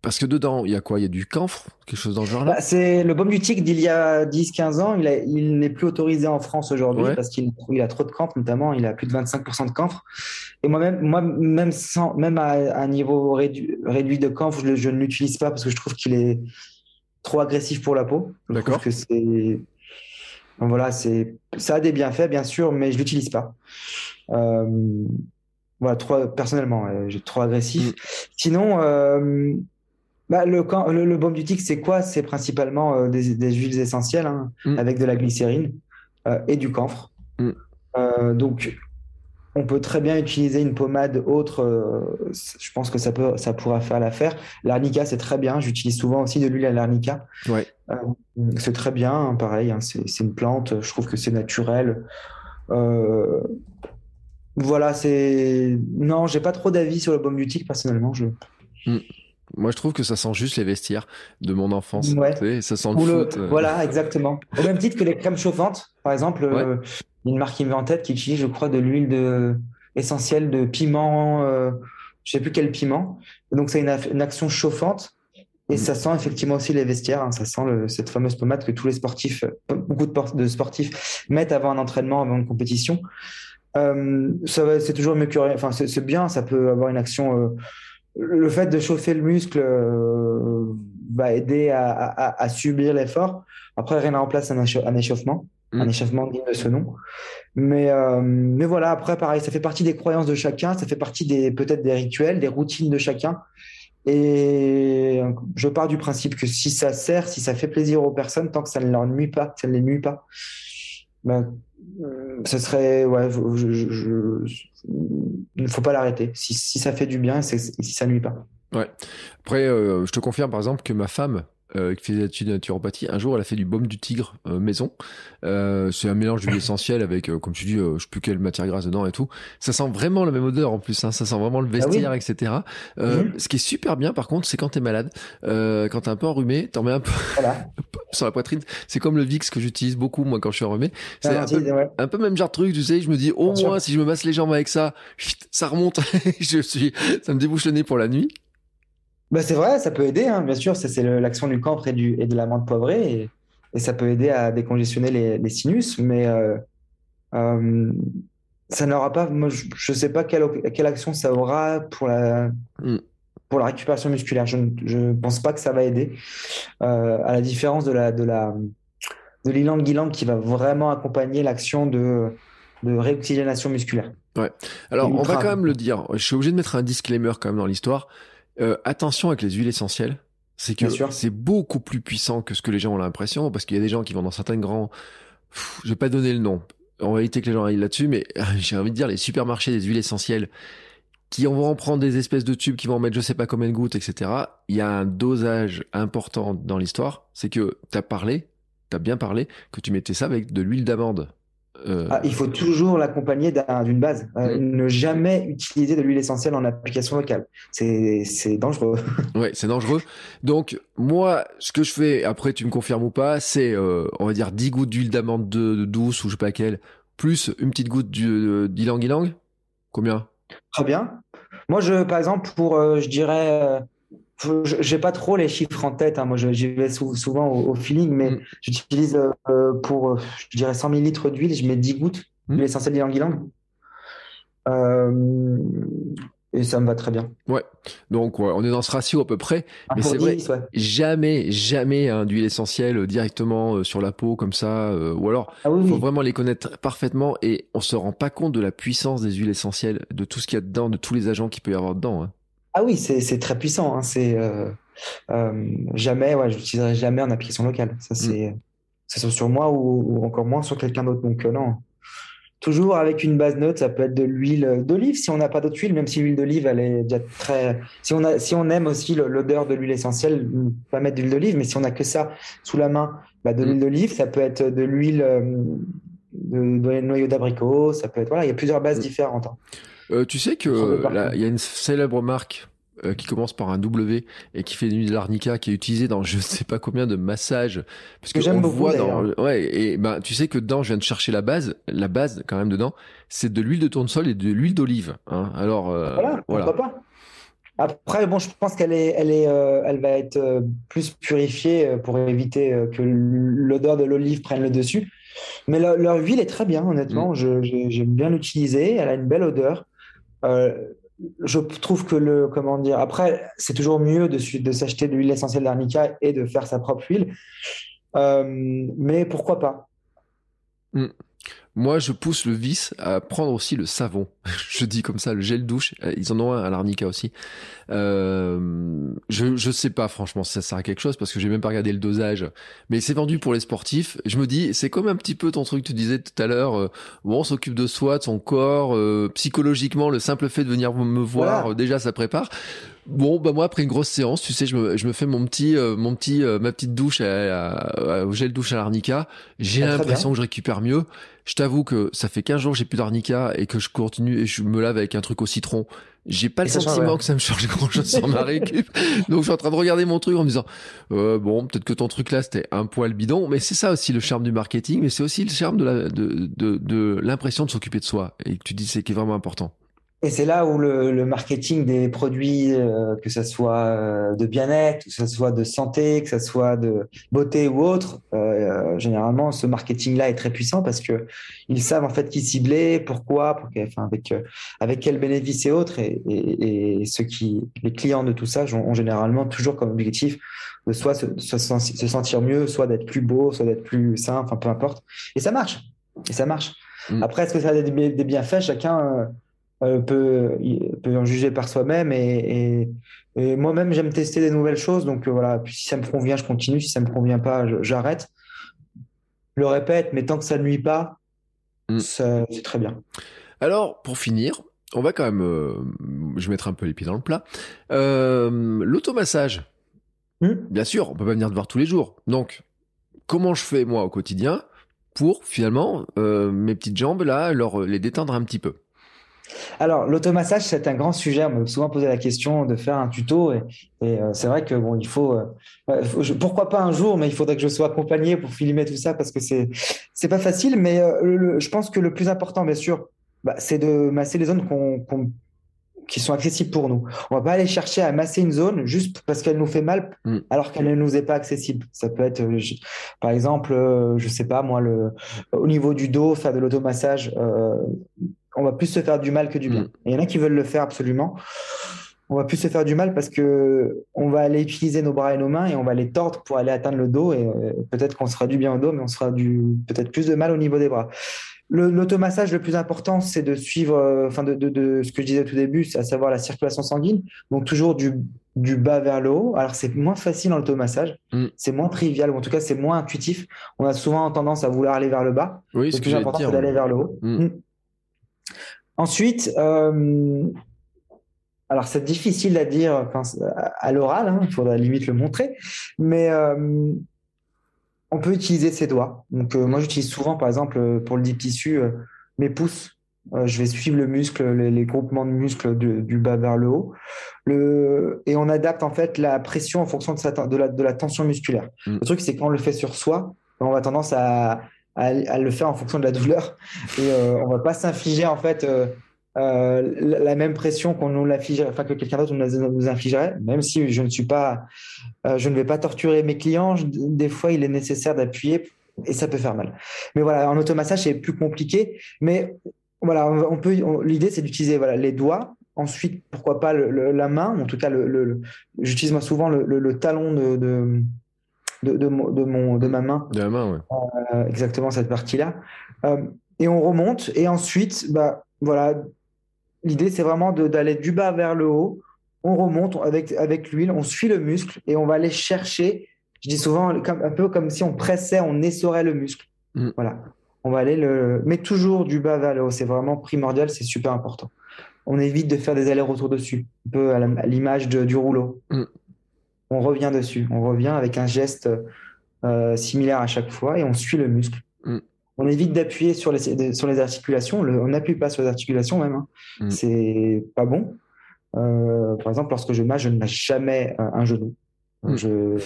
Speaker 1: parce que dedans, il y a quoi? Il y a du camphre? Quelque chose dans ce genre-là?
Speaker 2: Bah, c'est le baume du tigre d'il y a 10-15 ans. Il, n'est plus autorisé en France aujourd'hui
Speaker 1: Ouais.
Speaker 2: parce qu'il il a trop de camphre, notamment. Il a plus de 25% de camphre. Et moi-même, moi, même, sans, même à, à un niveau réduit, réduit de camphre, je, ne l'utilise pas parce que je trouve qu'il est trop agressif pour la peau.
Speaker 1: D'accord.
Speaker 2: que c'est. Voilà, c'est, ça a des bienfaits, bien sûr, mais je l'utilise pas. Euh, voilà, trop, personnellement, j'ai trop agressif.
Speaker 1: Mm.
Speaker 2: Sinon, euh, bah, le, camp- le, le baume du tigre, c'est quoi? C'est principalement euh, des, des huiles essentielles hein,
Speaker 1: Mm.
Speaker 2: avec de la glycérine euh, et du camphre.
Speaker 1: Mm.
Speaker 2: Euh, donc, on peut très bien utiliser une pommade autre. je pense que ça peut, ça pourra faire l'affaire. L'arnica, c'est très bien. J'utilise souvent aussi de l'huile à l'arnica.
Speaker 1: Ouais.
Speaker 2: C'est très bien, hein, pareil. hein, c'est, une plante. Je trouve que c'est naturel. Voilà, c'est. Non, j'ai pas trop d'avis sur le baume du tigre personnellement. Je...
Speaker 1: Moi, je trouve que ça sent juste les vestiaires de mon enfance.
Speaker 2: Ouais.
Speaker 1: Tu sais, ça sent le
Speaker 2: Ou le-
Speaker 1: foot. euh.
Speaker 2: Voilà, exactement. Au même titre que les crèmes chauffantes, par exemple, euh, il y a une marque qui me vient en tête qui utilise, je crois, de l'huile de... essentielle de piment, euh, je sais plus quel piment. Et donc, c'est une, une action chauffante. Et
Speaker 1: Mhm.
Speaker 2: ça sent effectivement aussi les vestiaires. hein. Ça sent le- cette fameuse pommade que tous les sportifs, euh, beaucoup de, por- de sportifs mettent avant un entraînement, avant une compétition. Euh, c'est toujours mieux que rien. Enfin, c'est c'est bien. Ça peut avoir une action. Le fait de chauffer le muscle euh, va aider à, à- à subir l'effort. Après, rien remplace un, écha- un échauffement,
Speaker 1: Mm.
Speaker 2: un échauffement digne de ce nom. Mais, euh, mais voilà, après, pareil, ça fait partie des croyances de chacun, ça fait partie des peut-être des rituels, des routines de chacun. Et je pars du principe que si ça sert, si ça fait plaisir aux personnes, tant que ça ne leur nuit pas, ça ne les nuit pas, ben, ce serait, ouais, je- je- faut pas l'arrêter. Si, ça fait du bien, si ça nuit pas.
Speaker 1: Ouais. Après, euh, je te confirme par exemple que ma femme, euh, qui fait des études de naturopathie, un jour elle a fait du baume du tigre euh, maison. Euh, c'est un mélange d'huile essentielle avec, euh, comme tu dis, euh, je sais plus quelle matière grasse dedans et tout. Ça sent vraiment la même odeur en plus, hein. ça sent vraiment le vestiaire, etc. Euh,
Speaker 2: Mhm.
Speaker 1: Ce qui est super bien par contre, c'est quand t'es malade, euh, quand t'es un peu enrhumé, t'en mets un peu
Speaker 2: Voilà.
Speaker 1: sur la poitrine. C'est comme le Vix que j'utilise beaucoup moi quand je suis enrhumé. C'est
Speaker 2: Ah,
Speaker 1: un peu,
Speaker 2: ouais.
Speaker 1: un peu même genre de truc, tu sais, je me dis au
Speaker 2: sûr.
Speaker 1: moins si je me masse les jambes avec ça, chut, ça remonte, je suis, ça me débouche le nez pour la nuit.
Speaker 2: Bah, c'est vrai, ça peut aider, hein, bien sûr. C'est l'action du camphre et, du, et de la menthe poivrée. Et, et ça peut aider à décongestionner les, les sinus. Mais euh, euh, ça n'aura pas. Moi, je ne sais pas quelle, quelle action ça aura pour la,
Speaker 1: Mm.
Speaker 2: pour la récupération musculaire. Je ne pense pas que ça va aider. Euh, à la différence de la, de la, de l'ilang-ilang qui va vraiment accompagner l'action de, de réoxygénation musculaire.
Speaker 1: Alors, on va quand même le dire. Je suis obligé de mettre un disclaimer quand même dans l'histoire. Euh, attention avec les huiles essentielles. C'est que c'est beaucoup plus puissant que ce que les gens ont l'impression, parce qu'il y a des gens qui vont dans certains grands. Pff, je vais pas donner le nom. On va éviter que les gens aillent là-dessus, mais j'ai envie de dire les supermarchés des huiles essentielles qui vont en prendre des espèces de tubes qui vont en mettre je sais pas combien de gouttes, etc. Il y a un dosage important dans l'histoire. C'est que t'as parlé, t'as bien parlé, que tu mettais ça avec de l'huile d'amande. Euh,
Speaker 2: Ah, il faut toujours l'accompagner d'un- d'une base. Euh,
Speaker 1: Mm.
Speaker 2: Ne jamais utiliser de l'huile essentielle en application locale. C'est c'est dangereux.
Speaker 1: Ouais, c'est dangereux. Donc, moi, ce que je fais, après tu me confirmes ou pas, c'est, euh, on va dire, 10 gouttes d'huile d'amande de, de douce ou je sais pas quelle, plus une petite goutte du- d'ylang ylang. Combien?
Speaker 2: Très bien. Moi, je, par exemple, pour, je dirais, j'ai pas trop les chiffres en tête. hein. Moi, j'y vais sou- souvent au, au feeling, mais
Speaker 1: Mm.
Speaker 2: j'utilise euh, pour, euh, je dirais, 100 millilitres d'huile, je mets 10 gouttes
Speaker 1: Mm.
Speaker 2: d'huile essentielle d'ylang ylang. Euh, et ça me va très bien.
Speaker 1: Ouais. Donc on est dans ce ratio à peu près, mais c'est vrai, jamais, jamais hein, d'huile essentielle directement euh, sur la peau comme ça, euh, ou alors il ah faut vraiment les connaître parfaitement et on se rend pas compte de la puissance des huiles essentielles, de tout ce qu'il y a dedans, de tous les agents qu'il peut y avoir dedans. Hein.
Speaker 2: Ah oui, c'est très puissant. Hein. C'est euh, jamais, ouais, je l'utiliserai jamais en application locale. Ça mm. c'est, sur moi ou, ou, encore moins sur quelqu'un d'autre. Donc non. Toujours avec une base neutre, ça peut être de l'huile d'olive si on n'a pas d'autre huile, même si l'huile d'olive, elle est déjà très. Si on, a, si on aime aussi l'odeur de l'huile essentielle, pas mettre de l'huile d'olive, mais si on n'a que ça sous la main, bah de l'huile mm. d'olive, ça peut être de l'huile euh, de, de noyau d'abricot, ça peut être. Voilà, il y a plusieurs bases mm. différentes. Hein.
Speaker 1: Euh, tu sais qu'il y a une célèbre marque euh, qui commence par un W et qui fait de l'arnica qui est utilisé dans je ne sais pas combien de massages.
Speaker 2: Parce que j'aime beaucoup voit
Speaker 1: dans ouais et ben tu sais que dedans je viens de chercher la base la base quand même dedans. C'est de l'huile de tournesol et de l'huile d'olive hein. alors euh,
Speaker 2: voilà, voilà. pas. Après bon je pense qu'elle est elle est euh, elle va être plus purifiée pour éviter que l'odeur de l'olive prenne le dessus. Mais leur, huile est très bien honnêtement. Mm. j'aime bien l'utiliser. Elle a une belle odeur je trouve que le comment dire après c'est toujours mieux de, de s'acheter de l'huile essentielle d'arnica et de faire sa propre huile euh, mais pourquoi pas?
Speaker 1: Mm. Moi, je pousse le vice à prendre aussi le savon. je dis comme ça, le gel douche. Euh, ils en ont un à l'arnica aussi. Euh, je je sais pas franchement si ça sert à quelque chose parce que j'ai même pas regardé le dosage. Mais c'est vendu pour les sportifs. Je me dis, c'est comme un petit peu ton truc que tu disais tout à l'heure. Euh, on s'occupe de soi, de son corps, euh, psychologiquement. Le simple fait de venir me voir, déjà, ça prépare. Bon, bah moi après une grosse séance, tu sais, je me, je me fais mon petit, mon petit, ma petite douche au gel douche à l'arnica. J'ai ah, l'impression que je récupère mieux. Je t'avoue que ça fait 15 jours que j'ai plus d'arnica et que je continue et je me lave avec un truc au citron. J'ai pas le sentiment que ça me change grand chose sur ma récup. Donc je suis en train de regarder mon truc en me disant euh, bon peut-être que ton truc là c'était un poil bidon, mais c'est ça aussi le charme du marketing, mais c'est aussi le charme de la de de, de l'impression de s'occuper de soi et que tu dis c'est qui est vraiment important.
Speaker 2: Et c'est là où le, le, marketing des produits, euh, que ce soit euh, de bien-être, que ce soit de santé, que ce soit de beauté ou autre, euh, généralement ce marketing-là est très puissant parce que ils savent en fait qui cibler, pourquoi, pour enfin avec avec quel bénéfice et autres. Et, et, et, ceux qui, les clients de tout ça, ont, généralement toujours comme objectif de soit se, se, sentir mieux, soit d'être plus beau, soit d'être plus sain, enfin peu importe. Et ça marche. Et ça marche. Mm. Après, est-ce que ça a des, des bienfaits? Chacun euh, peut, peut en juger par soi-même. Et, et, moi-même, j'aime tester des nouvelles choses. Donc euh, voilà, puis si ça me convient, je continue. Si ça me convient pas, j'arrête. Le répète, mais tant que ça ne nuit pas, mm. c'est très bien.
Speaker 1: Alors, pour finir, on va quand même, euh, je vais mettre un peu les pieds dans le plat. L'automassage, hmm bien sûr, on peut pas venir te voir tous les jours. Donc, comment je fais moi au quotidien pour finalement mes petites jambes là, leur les détendre un petit peu?
Speaker 2: Alors, l'automassage, c'est un grand sujet. On m'a souvent posé la question de faire un tuto. Et, euh, c'est vrai que bon, il faut, euh, pourquoi pas un jour, mais il faudrait que je sois accompagné pour filmer tout ça parce que c'est c'est pas facile. Mais euh, je pense que le plus important, bien sûr, bah, c'est de masser les zones qui sont accessibles pour nous. On va pas aller chercher à masser une zone juste parce qu'elle nous fait mal mm. alors qu'elle ne nous est pas accessible. Ça peut être, par exemple, je sais pas moi, le, au niveau du dos, faire de l'automassage on va plus se faire du mal que du bien. Mm. Il y en a qui veulent le faire absolument. On va plus se faire du mal parce que on va aller utiliser nos bras et nos mains et on va les tordre pour aller atteindre le dos et euh, peut-être qu'on sera du bien au dos, mais on sera du peut-être plus de mal au niveau des bras. L'automassage, le, plus important, c'est de suivre, euh, enfin de, ce que je disais au tout début, à savoir la circulation sanguine. Donc toujours du, bas vers le haut. Alors c'est moins facile en l'automassage, mm. c'est moins trivial, ou en tout cas c'est moins intuitif. On a souvent tendance à vouloir aller vers le bas.
Speaker 1: Oui, le plus important, c'est
Speaker 2: d'aller vers le haut. Mm. Ensuite, euh, alors c'est difficile à dire à l'oral, hein, il faudra limite le montrer, mais euh, on peut utiliser ses doigts. Donc euh, moi j'utilise souvent par exemple pour le deep tissu mes pouces. je vais suivre le muscle, les, groupements de muscles du bas vers le haut, le, et on adapte en fait la pression en fonction de, la, de la tension musculaire. Mm. Le truc c'est quand on le fait sur soi, on a tendance à, à, le faire en fonction de la douleur. Et euh, on va pas s'infliger en fait euh, euh, la même pression qu'on nous l'infligerait, enfin que quelqu'un d'autre nous infligerait. Même si je ne suis pas, je ne vais pas torturer mes clients. des fois, il est nécessaire d'appuyer et ça peut faire mal. Mais voilà, en automassage c'est plus compliqué. Mais voilà, on peut. L'idée c'est d'utiliser voilà les doigts ensuite, pourquoi pas la main, en tout cas, le, j'utilise moi souvent le, talon de, de, de, mon, de ma main.
Speaker 1: De la main, oui.
Speaker 2: Euh, exactement cette partie-là. Euh, et on remonte, et ensuite, bah, voilà, l'idée, c'est vraiment d'aller du bas vers le haut. On remonte avec, avec l'huile, on suit le muscle et on va aller chercher. Je dis souvent, comme, un peu comme si on pressait, on essorait le muscle. Mm. Voilà. On va aller le. Mais toujours du bas vers le haut. C'est vraiment primordial, c'est super important. On évite de faire des allers-retours dessus, un peu à l'image du rouleau. Mm. On revient dessus. On revient avec un geste euh, similaire à chaque fois et on suit le muscle. Mm. On évite d'appuyer sur les, sur les articulations. on n'appuie pas sur les articulations même. Hein. C'est pas bon. Euh, par exemple, lorsque je mâche, je ne mâche jamais euh, un genou. Je,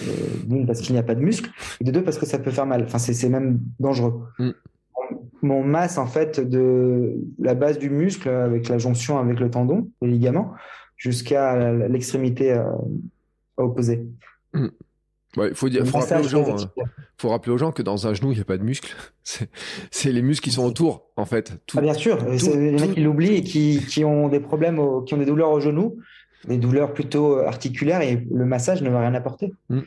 Speaker 2: d'une, parce qu'il n'y a pas de muscle, et de deux, parce que ça peut faire mal. Enfin, c'est, même dangereux mon masse en fait de la base du muscle avec la jonction avec le tendon, les ligaments, jusqu'à l'extrémité euh, opposée.
Speaker 1: Il faut, dire, faut, rappeler aux gens, hein. faut rappeler aux gens que dans un genou, il n'y a pas de muscle. C'est les muscles qui sont autour, en fait.
Speaker 2: ah, bien sûr, c'est les mecs qui l'oublient et qui, qui, ont des problèmes, qui ont des douleurs au genou, des douleurs plutôt articulaires et le massage ne va rien apporter. Hmm.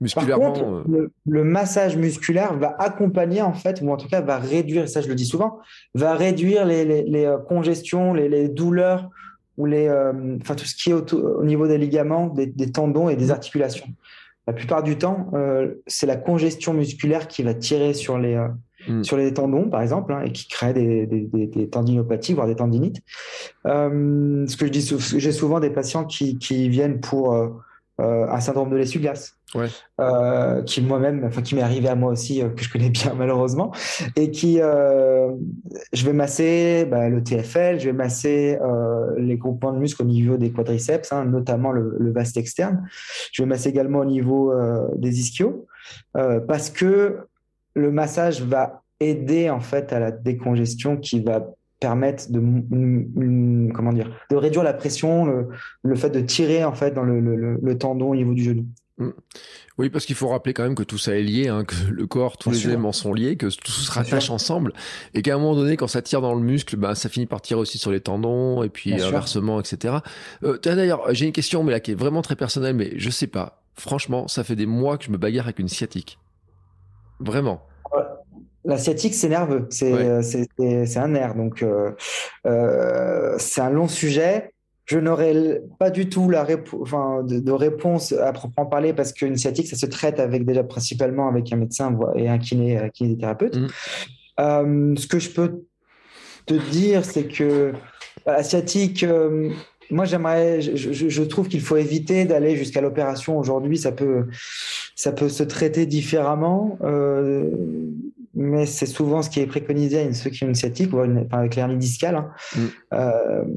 Speaker 1: Musculairement.
Speaker 2: Par contre, euh, le, massage musculaire va accompagner, en fait, ou en tout cas va réduire, ça je le dis souvent, va réduire les, les, euh, congestions, les, douleurs, ou les, euh, enfin, tout ce qui est au, niveau des ligaments, des, tendons et des mmh. articulations. La plupart du temps, c'est la congestion musculaire qui va tirer sur les, mmh. sur les tendons, par exemple, hein, et qui crée des, des, tendinopathies, voire des tendinites. ce que je dis, j'ai souvent des patients qui, qui viennent pour un syndrome de l'essuie-glace
Speaker 1: ouais.
Speaker 2: euh, qui moi-même, enfin qui m'est arrivé à moi aussi, euh, que je connais bien malheureusement, et qui, euh, je vais masser bah, le TFL, je vais masser euh, les groupements de muscles au niveau des quadriceps, hein, notamment le, le, vaste externe. Je vais masser également au niveau euh, des ischios, parce que le massage va aider en fait à la décongestion qui va permettre de comment dire de réduire la pression le, le, fait de tirer en fait dans le, le, le tendon au niveau du genou Mm.
Speaker 1: Oui, parce qu'il faut rappeler quand même que tout ça est lié, hein, que le corps, tous les éléments sont liés, que tout se rattache ensemble, et qu'à un moment donné, quand ça tire dans le muscle, bah, ça finit par tirer aussi sur les tendons, et puis inversement, etc. Euh, D'ailleurs, j'ai une question, mais là, qui est vraiment très personnelle, mais je sais pas. Franchement, ça fait des mois que je me bagarre avec une sciatique. Vraiment.
Speaker 2: La sciatique, c'est nerveux, c'est un nerf, donc euh, euh, c'est un long sujet je n'aurais pas du tout la enfin, de, réponse à proprement parler parce qu'une sciatique, ça se traite avec déjà principalement avec un médecin et un kiné, un kinésithérapeute. Mmh. Euh, ce que je peux te dire, c'est que bah, la sciatique, euh, moi j'aimerais, je, trouve qu'il faut éviter d'aller jusqu'à l'opération aujourd'hui. Ça peut, ça peut se traiter différemment. Euh, mais c'est souvent ce qui est préconisé à ceux qui ont une sciatique ou avec l'hernie discale. Hein. Mmh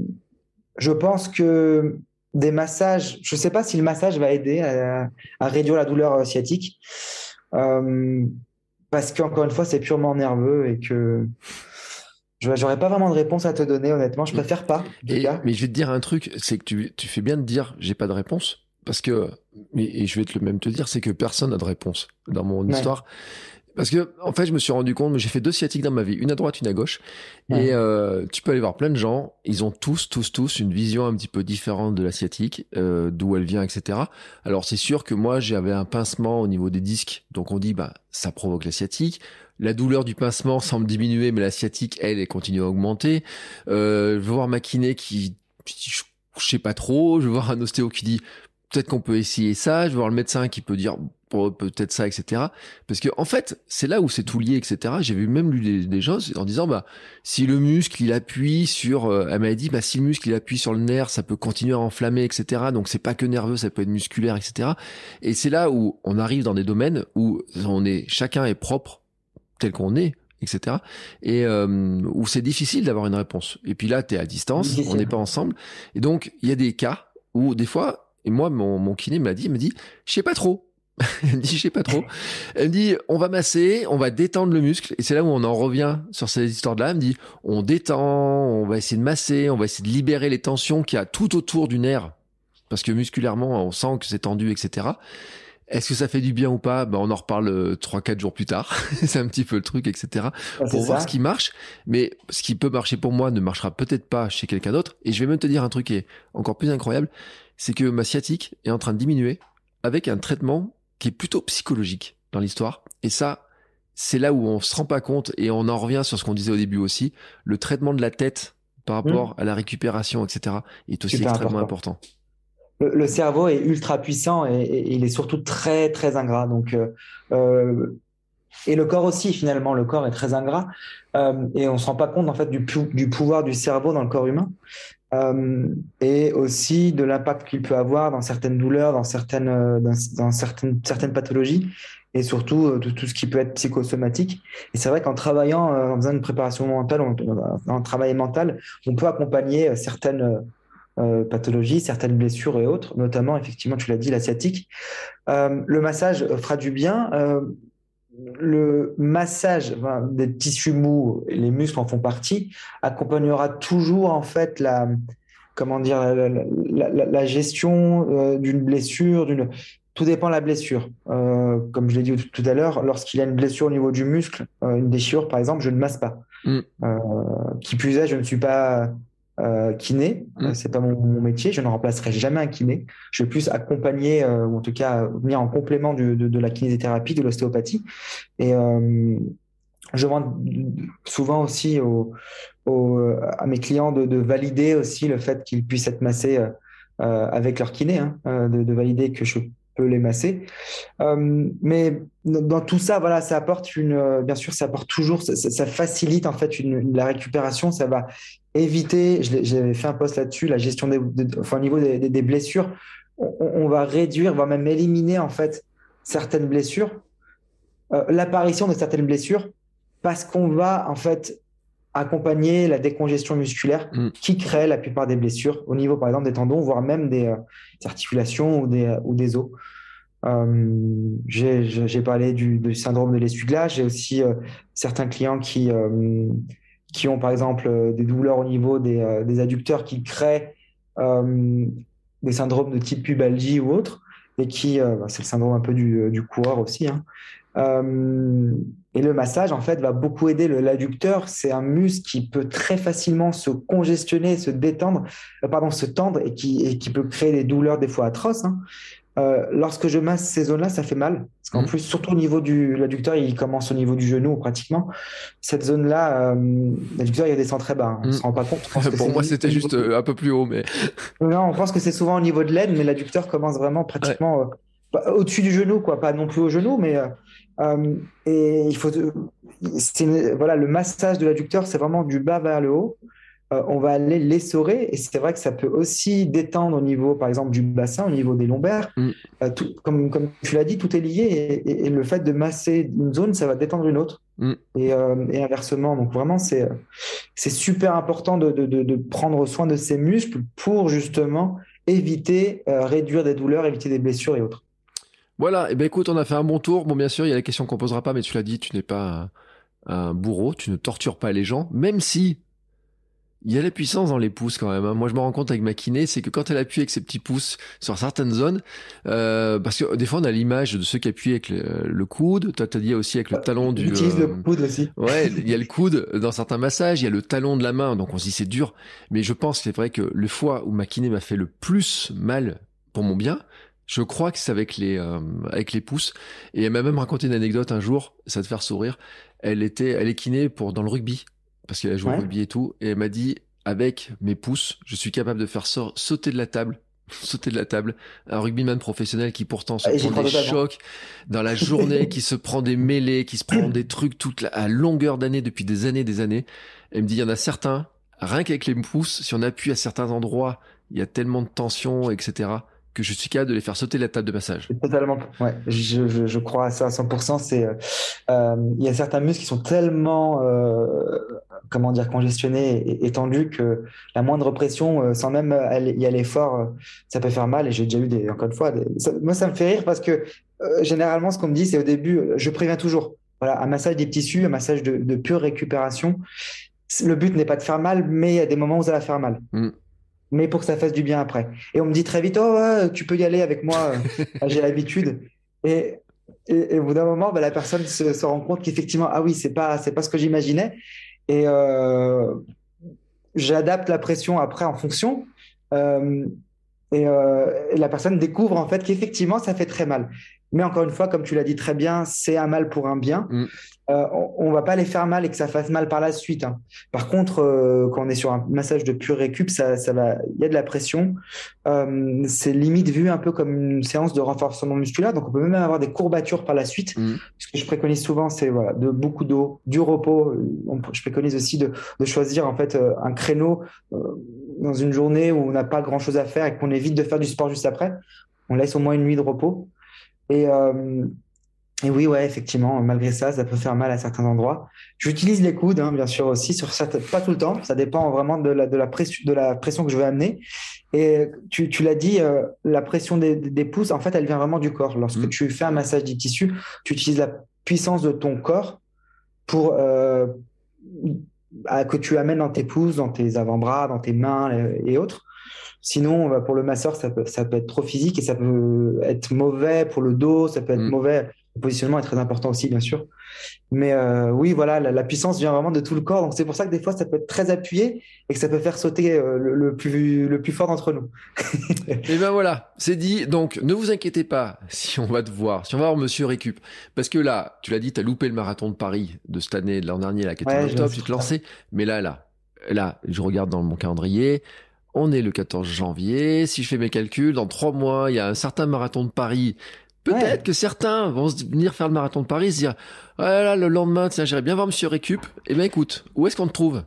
Speaker 2: je pense que des massages, je ne sais pas si le massage va aider à, réduire la douleur sciatique, euh, parce qu'encore une fois, c'est purement nerveux et que je n'aurais pas vraiment de réponse à te donner, honnêtement. Je préfère pas.
Speaker 1: mais je vais te dire un truc, c'est que tu, tu, fais bien de dire j'ai pas de réponse, parce que, et je vais te le même te dire, c'est que personne n'a de réponse dans mon histoire. Parce que en fait, je me suis rendu compte, j'ai fait deux sciatiques dans ma vie, une à droite, une à gauche, et euh, tu peux aller voir plein de gens, ils ont tous, tous, tous une vision un petit peu différente de la sciatique, euh, d'où elle vient, etc. Alors c'est sûr que moi, j'avais un pincement au niveau des disques, donc on dit bah ça provoque la sciatique. La douleur du pincement semble diminuer, mais la sciatique, elle, elle continue à augmenter. Euh, je vais voir ma kiné qui, je, je sais pas trop. Je vais voir un ostéo qui dit peut-être qu'on peut essayer ça. Je vais voir le médecin qui peut dire peut-être ça, etc. Parce que en fait, c'est là où c'est tout lié, etc. J'ai vu même lu des, des, choses en disant, bah, si le muscle il appuie sur, euh, elle m'a dit, bah, si le muscle il appuie sur le nerf, ça peut continuer à enflammer, etc. Donc c'est pas que nerveux, ça peut être musculaire, etc. Et c'est là où on arrive dans des domaines où on est, chacun est propre tel qu'on est, etc. Et euh, où c'est difficile d'avoir une réponse. Et puis là, tu es à distance, on n'est pas ensemble. Et donc, il y a des cas où des fois, et moi, mon, mon kiné m'a dit, il m'a dit, je sais pas trop. elle me dit, je sais pas trop. Elle me dit, on va masser, on va détendre le muscle. Et c'est là où on en revient sur ces histoires-là. Elle me dit, on détend, on va essayer de masser, on va essayer de libérer les tensions qu'il y a tout autour du nerf. Parce que musculairement, on sent que c'est tendu, etc. Est-ce que ça fait du bien ou pas? Ben, On en reparle 3-4 euh, jours plus tard. c'est un petit peu le truc, etc. pour voir ce qui marche. Mais ce qui peut marcher pour moi ne marchera peut-être pas chez quelqu'un d'autre. Et je vais même te dire un truc qui est encore plus incroyable. C'est que ma sciatique est en train de diminuer avec un traitement qui est plutôt psychologique dans l'histoire. Et ça, c'est là où on se rend pas compte et on en revient sur ce qu'on disait au début aussi. Le traitement de la tête par rapport mmh. à la récupération, etc., est aussi extrêmement important
Speaker 2: le, cerveau est ultra puissant et, il est surtout très très ingrat. Donc euh, euh, et le corps aussi finalement, le corps est très ingrat euh, et on se rend pas compte en fait du, du, pouvoir du cerveau dans le corps humain et aussi de l'impact qu'il peut avoir dans certaines douleurs, dans certaines dans, certaines certaines pathologies et surtout de tout ce qui peut être psychosomatique. Et c'est vrai qu'en travaillant, en faisant une préparation mentale, en, travail mental, on peut accompagner certaines euh, pathologies, certaines blessures et autres, notamment, effectivement, tu l'as dit, l'asiatique. Euh, le massage fera du bien. Euh, le massage des tissus mous, les muscles en font partie, accompagnera toujours en fait la, comment dire, la, gestion d'une blessure, d'une tout dépend de la blessure. comme je l'ai dit tout à l'heure, lorsqu'il y a une blessure au niveau du muscle, une déchirure par exemple, je ne masse pas. Mm. qui plus est, je ne suis pas euh, kiné. Mm. C'est pas mon, métier. Je ne remplacerai jamais un kiné. Je vais plus accompagner, euh, ou en tout cas venir en complément de, de, la kinésithérapie, de l'ostéopathie. Et euh, je demande souvent aussi au, à mes clients de, de, valider aussi le fait qu'ils puissent être massés avec leur kiné, hein, de, de, valider que je peux les masser. Euh, mais dans tout ça, voilà, ça apporte une, bien sûr, ça apporte toujours, ça, facilite en fait la récupération. Ça va éviter, j'avais fait un post là-dessus, la gestion des, enfin, au niveau des, blessures, on, va réduire, voire même éliminer en fait certaines blessures, euh, l'apparition de certaines blessures, parce qu'on va en fait accompagner la décongestion musculaire mm. qui crée la plupart des blessures au niveau par exemple des tendons, voire même des, euh, articulations ou des, ou des os. Euh, j'ai parlé du, syndrome de l'essuie-glace. J'ai aussi certains clients qui, qui ont par exemple euh, des douleurs au niveau des, euh, des adducteurs qui créent euh, des syndromes de type pubalgie ou autre, et qui, bah, c'est le syndrome un peu du, du coureur aussi. Hein. Et le massage, en fait, va beaucoup aider l'adducteur. C'est un muscle qui peut très facilement se congestionner, se détendre, pardon, se tendre et qui, et qui peut créer des douleurs des fois atroces. Hein. Euh, lorsque je masse ces zones-là, ça fait mal. Parce qu'en mmh. plus, surtout au niveau du l'adducteur, il commence au niveau du genou pratiquement. Cette zone-là, euh, l'adducteur, il descend très bas. On ne se rend pas compte.
Speaker 1: Pour moi, c'était juste euh, un peu plus haut. mais
Speaker 2: Non, on pense que c'est souvent au niveau de l'aine, mais l'adducteur commence vraiment pratiquement au-dessus du genou, quoi. Pas non plus au genou, mais. Et il faut. Voilà, le massage de l'adducteur, c'est vraiment du bas vers le haut. Euh, on va aller l'essorer et c'est vrai que ça peut aussi détendre au niveau, par exemple, du bassin, au niveau des lombaires. Mm. Euh, comme, comme tu l'as dit, tout est lié et, le fait de masser une zone, ça va détendre une autre mm. euh, et, inversement. Donc vraiment, c'est super important de, prendre soin de ces muscles pour justement éviter, réduire des douleurs, éviter des blessures et autres.
Speaker 1: Voilà, et eh ben écoute, on a fait un bon tour. Bon, bien sûr, il y a la question qu'on posera pas, mais tu l'as dit, tu n'es pas un bourreau, tu ne tortures pas les gens, même si il y a la puissance dans les pouces quand même. Hein. Moi, je me rends compte avec ma kiné, c'est que quand elle appuie avec ses petits pouces sur certaines zones, euh, parce que des fois on a l'image de ceux qui appuient avec le, coude. Toi, t'as dit aussi avec le talon du.
Speaker 2: Utilise le euh, coude aussi.
Speaker 1: Ouais, il y a le coude dans certains massages, il y a le talon de la main, donc on se dit c'est dur. Mais je pense c'est vrai que le fois où ma kiné m'a fait le plus mal pour mon bien, je crois que c'est avec les euh, avec les pouces. Et elle m'a même raconté une anecdote un jour, ça va te faire sourire. Elle était, elle est kiné pour dans le rugby parce qu'elle a joué au rugby et tout, et elle m'a dit avec mes pouces, je suis capable de faire sauter de la table sauter de la table, un rugbyman professionnel qui pourtant se prend des chocs dans la journée, qui se prend des mêlées, qui se prend des trucs toute à longueur d'année depuis des années, des années. Elle me dit, il y en a certains, rien qu'avec les pouces, si on appuie à certains endroits, il y a tellement de tension, etc que je suis capable de les faire sauter la table de massage.
Speaker 2: Totalement, ouais, je, je, je crois à ça à 100%. C'est, euh, euh, il y a certains muscles qui sont tellement, euh, comment dire, congestionnés et, étendus que la moindre pression, sans même y aller fort, ça peut faire mal. Et j'ai déjà eu des, encore une fois, des... moi ça me fait rire parce que généralement ce qu'on me dit, c'est au début, je préviens toujours. Voilà, un massage des tissus, un massage de, de pure récupération. Le but n'est pas de faire mal, mais il y a des moments où ça va faire mal. Mm mais pour que ça fasse du bien après. Et on me dit très vite, oh, tu peux y aller avec moi, j'ai l'habitude. Et, et, au bout d'un moment, bah, la personne se, se rend compte qu'effectivement, ah oui, c'est pas, c'est pas ce que j'imaginais. Et euh, j'adapte la pression après en fonction. Euh, et, euh, et, la personne découvre en fait qu'effectivement, ça fait très mal. Mais encore une fois, comme tu l'as dit très bien, c'est un mal pour un bien. Mm. Euh, on, ne va pas les faire mal et que ça fasse mal par la suite. Hein. Par contre, euh, quand on est sur un massage de pure récup, ça, ça va, il y a de la pression. Euh, c'est limite vu un peu comme une séance de renforcement musculaire. Donc, on peut même avoir des courbatures par la suite. Mm. Ce que je préconise souvent, c'est voilà, de beaucoup d'eau, du repos. je préconise aussi de, de, choisir en fait un créneau dans une journée où on n'a pas grand chose à faire et qu'on évite de faire du sport juste après. On laisse au moins une nuit de repos. Et et oui, ouais, effectivement, malgré ça, ça peut faire mal à certains endroits. J'utilise les coudes, hein, bien sûr aussi, sur pas tout le temps. Ça dépend vraiment de la, de la, pression, de la pression que je veux amener. Et tu, tu l'as dit, euh, la pression des, des, pouces, en fait, elle vient vraiment du corps. Lorsque mmh. tu fais un massage des tissus, tu utilises la puissance de ton corps pour euh, que tu amènes dans tes pouces, dans tes avant-bras, dans tes mains et autres. Sinon, bah, pour le masseur, ça peut, ça peut être trop physique et ça peut être mauvais pour le dos, ça peut être mmh. mauvais le positionnement est très important aussi, bien sûr. Mais euh, oui, voilà, la, puissance vient vraiment de tout le corps. Donc c'est pour ça que des fois, ça peut être très appuyé et que ça peut faire sauter euh, le, plus, le plus fort d'entre nous.
Speaker 1: et ben voilà, c'est dit. Donc ne vous inquiétez pas si on va te voir, si on va voir Monsieur Récup. Parce que là, tu l'as dit, tu as loupé le marathon de Paris de cette année, de l'an dernier, là, qui était en octobre, tu te lançais. Mais là, là, là, je regarde dans mon calendrier. On est le 14 janvier. Si je fais mes calculs, dans trois mois, il y a un certain marathon de Paris Peut-être que certains vont venir faire le marathon de Paris et se dire ah le lendemain, tiens, j'irai bien voir Monsieur Récup. Eh bien, écoute, où est-ce qu'on te trouve?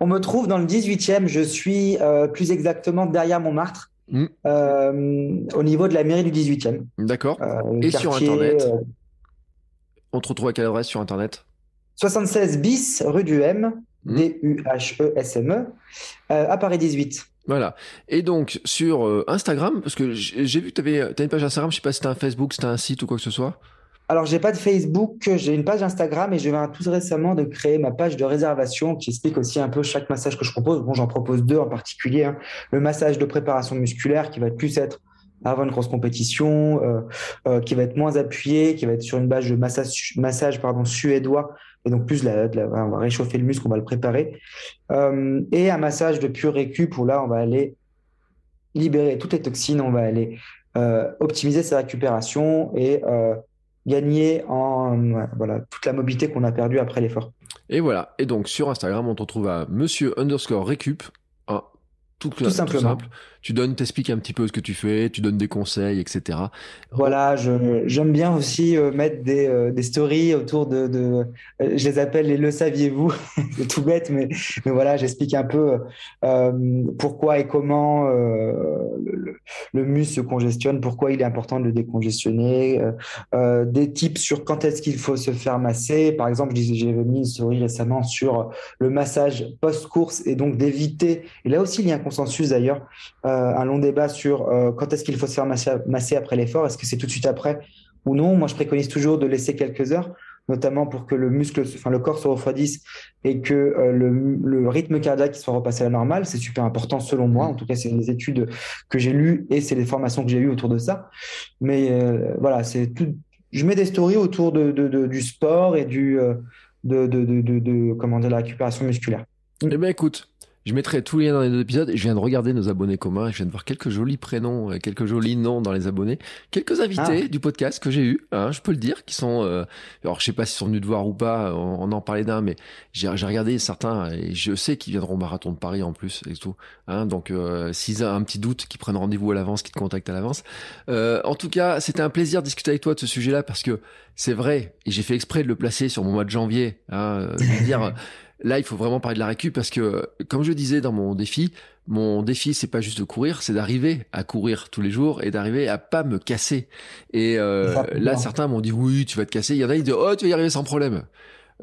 Speaker 2: On me trouve dans le 18e. Je suis euh, plus exactement derrière Montmartre, hmm. euh, au niveau de la mairie du 18e.
Speaker 1: D'accord. Euh, et sur Internet On te retrouve à quelle adresse sur Internet?
Speaker 2: 76 bis, rue du M, hmm. D-U-H-E-S-M-E, à Paris 18.
Speaker 1: Voilà. Et donc sur euh, Instagram, parce que j'ai vu que tu avais une page Instagram, je sais pas si c'était un Facebook, c'était un site ou quoi que ce soit.
Speaker 2: Alors j'ai pas de Facebook, j'ai une page Instagram et je viens tout récemment de créer ma page de réservation qui explique aussi un peu chaque massage que je propose. Bon, j'en propose deux en particulier. Hein. Le massage de préparation musculaire qui va plus être avant une grosse compétition, euh, euh, qui va être moins appuyé, qui va être sur une base de massage, massage pardon, suédois et donc plus la, on va réchauffer le muscle, on va le préparer. Euh, et un massage de pure récup où là, on va aller libérer toutes les toxines, on va aller euh, optimiser sa récupération et euh, gagner en voilà toute la mobilité qu'on a perdue après l'effort.
Speaker 1: Et voilà. Et donc sur Instagram, on te retrouve à Monsieur underscore récup. Tout, simplement. simple. Tu donnes, t'expliques un petit peu ce que tu fais, tu donnes des conseils, etc.
Speaker 2: Voilà, j'aime bien aussi euh, mettre des, euh, des stories autour de, euh, je les appelle les le saviez-vous, c'est tout bête, mais, mais voilà, j'explique un peu pourquoi et comment le, le, muscle se congestionne, pourquoi il est important de le décongestionner, des tips sur quand est-ce qu'il faut se faire masser. Par exemple, j'ai mis une story récemment sur le massage post-course et donc d'éviter, et là aussi il y a un consensus d'ailleurs, un long débat sur euh, quand est-ce qu'il faut se faire masser, après l'effort? Est-ce que c'est tout de suite après ou non? Moi, je préconise toujours de laisser quelques heures, notamment pour que le muscle, enfin le corps se refroidisse et que euh, le, rythme cardiaque soit repassé à la normale. C'est super important selon moi. En tout cas, c'est les études que j'ai lues et c'est les formations que j'ai eues autour de ça. Mais voilà, c'est tout. Je mets des stories autour de, du sport et du de, de, dire la récupération musculaire.
Speaker 1: Eh bien, écoute, je mettrai tous les liens dans les deux épisodes. Je viens de regarder nos abonnés communs. Je viens de voir quelques jolis prénoms, quelques jolis noms dans les abonnés. Quelques invités ah. du podcast que j'ai eu, hein, je peux le dire, qui sont. Euh, alors, je sais pas s'ils sont venus te voir ou pas. On, en parlait d'un, mais j'ai regardé certains et je sais qu'ils viendront au marathon de Paris en plus et tout. Hein, donc, euh, s'ils ont un petit doute, qu'ils prennent rendez-vous à l'avance, qu'ils te contactent à l'avance. Euh, en tout cas, c'était un plaisir de discuter avec toi de ce sujet-là parce que c'est vrai et j'ai fait exprès de le placer sur mon mois de janvier. Hein, de dire. Là, il faut vraiment parler de la récup parce que, comme je disais dans mon défi, mon défi, c'est pas juste de courir, c'est d'arriver à courir tous les jours et d'arriver à pas me casser. Et euh, là, certains m'ont dit oui, tu vas te casser. Il y en a qui disent oh, tu vas y arriver sans problème.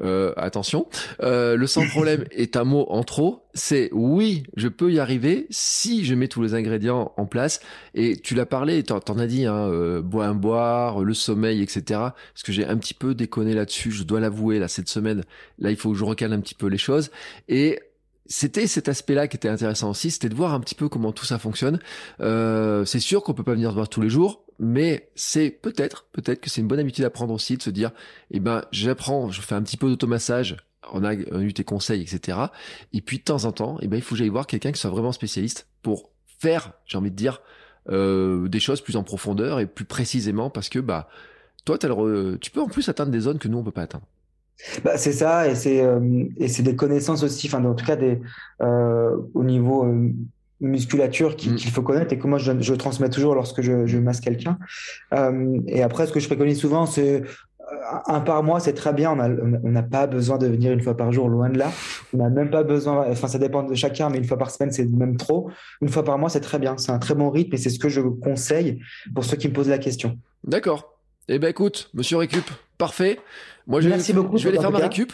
Speaker 1: Euh, attention, euh, le sans problème est un mot en trop. C'est oui, je peux y arriver si je mets tous les ingrédients en place. Et tu l'as parlé, t'en, t'en as dit, hein, euh, boire, boire, le sommeil, etc. Parce que j'ai un petit peu déconné là-dessus. Je dois l'avouer là cette semaine. Là, il faut que je recale un petit peu les choses. Et c'était cet aspect-là qui était intéressant aussi, c'était de voir un petit peu comment tout ça fonctionne. Euh, c'est sûr qu'on peut pas venir se voir tous les jours, mais c'est peut-être, peut-être que c'est une bonne habitude à prendre aussi de se dire, eh ben, j'apprends, je fais un petit peu d'automassage, on a eu tes conseils, etc. Et puis de temps en temps, eh ben, il faut que j'aille voir quelqu'un qui soit vraiment spécialiste pour faire, j'ai envie de dire, euh, des choses plus en profondeur et plus précisément parce que bah toi, tu peux en plus atteindre des zones que nous on peut pas atteindre.
Speaker 2: Bah, c'est ça, et c'est euh, et c'est des connaissances aussi, enfin en tout cas des euh, au niveau euh, musculature mm. qu'il faut connaître et que moi je, je transmets toujours lorsque je, je masse quelqu'un. Euh, et après, ce que je préconise souvent, c'est un par mois, c'est très bien. On n'a pas besoin de venir une fois par jour, loin de là. On n'a même pas besoin, enfin, ça dépend de chacun, mais une fois par semaine, c'est même trop. Une fois par mois, c'est très bien. C'est un très bon rythme et c'est ce que je conseille pour ceux qui me posent la question.
Speaker 1: D'accord. Eh ben, écoute, monsieur Récup, parfait. Moi, je
Speaker 2: Merci
Speaker 1: vais,
Speaker 2: beaucoup.
Speaker 1: Je vais aller faire ma récup.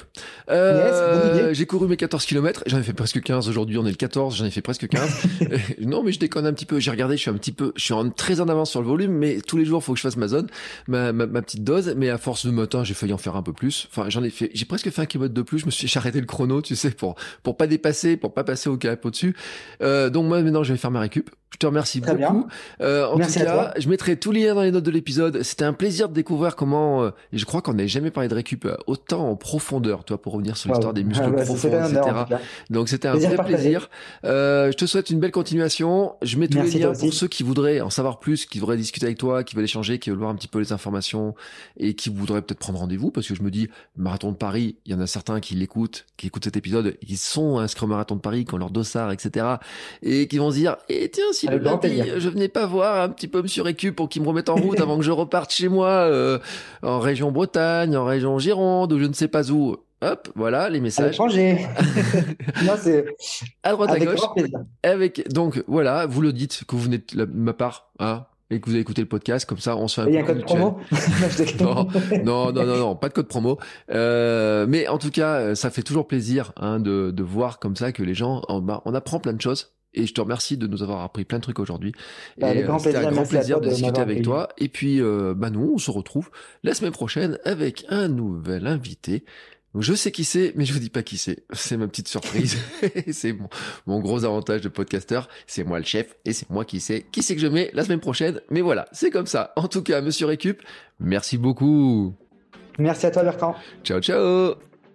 Speaker 1: Euh, j'ai couru mes 14 km. J'en ai fait presque 15 aujourd'hui. On est le 14. J'en ai fait presque 15. non, mais je déconne un petit peu. J'ai regardé. Je suis un petit peu, je suis en, très en avance sur le volume, mais tous les jours, il faut que je fasse ma zone, ma, ma, ma, petite dose. Mais à force de matin, j'ai failli en faire un peu plus. Enfin, j'en ai fait, j'ai presque fait un kilomètre de plus. Je me suis arrêté le chrono, tu sais, pour, pour pas dépasser, pour pas passer au cap au-dessus. Euh, donc, moi, maintenant, je vais faire ma récup. Je te remercie
Speaker 2: Très
Speaker 1: beaucoup. Euh, en
Speaker 2: Merci
Speaker 1: tout cas, je mettrai tous les liens dans les notes de l'épisode. C'était un plaisir de découvrir comment, euh, je crois qu'on n'avait jamais parlé de récup autant en profondeur, toi, pour revenir sur l'histoire des muscles
Speaker 2: Ah
Speaker 1: profonds, etc. Donc c'était un
Speaker 2: Plaisir
Speaker 1: vrai plaisir. Euh, je te souhaite une belle continuation. Je mets tous
Speaker 2: Merci,
Speaker 1: les liens pour ceux qui voudraient en savoir plus, qui voudraient discuter avec toi, qui veulent échanger, qui veulent voir un petit peu les informations et qui voudraient peut-être prendre rendez-vous parce que je me dis, marathon de Paris, il y en a certains qui l'écoutent, qui écoutent cet épisode, qui sont inscrits au marathon de Paris, qui ont leur dossard, etc. et qui vont se dire, eh tiens, si le lundi, je venais pas voir un petit peu Monsieur Récup pour qu'il me remette en route avant que je reparte chez moi euh, en région Bretagne, en région Gironde ou je ne sais pas où. Hop, voilà les
Speaker 2: À
Speaker 1: messages
Speaker 2: l'étranger. non, c'est
Speaker 1: à droite à gauche. Avec donc voilà, vous le dites que vous venez de ma part, hein, et que vous avez écouté le podcast, comme ça on se fait un
Speaker 2: Il y a un
Speaker 1: peu
Speaker 2: code
Speaker 1: mutuel.
Speaker 2: promo Non.
Speaker 1: Non, non, non, non, pas de code promo. Euh, mais en tout cas, euh, ça fait toujours plaisir hein, de, de voir comme ça que les gens, on, on apprend plein de choses. Et je te remercie de nous avoir appris plein de trucs aujourd'hui.
Speaker 2: Bah,
Speaker 1: euh, C'était un
Speaker 2: plaisir.
Speaker 1: grand plaisir de
Speaker 2: de
Speaker 1: discuter avec toi. Et puis, euh, bah nous, on se retrouve la semaine prochaine avec un nouvel invité. Je sais qui c'est, mais je vous dis pas qui c'est. C'est ma petite surprise. c'est mon, mon gros avantage de podcasteur. C'est moi le chef et c'est moi qui sais qui c'est que je mets la semaine prochaine. Mais voilà, c'est comme ça. En tout cas, monsieur Récup, merci beaucoup.
Speaker 2: Merci à toi, Bertrand.
Speaker 1: Ciao, ciao.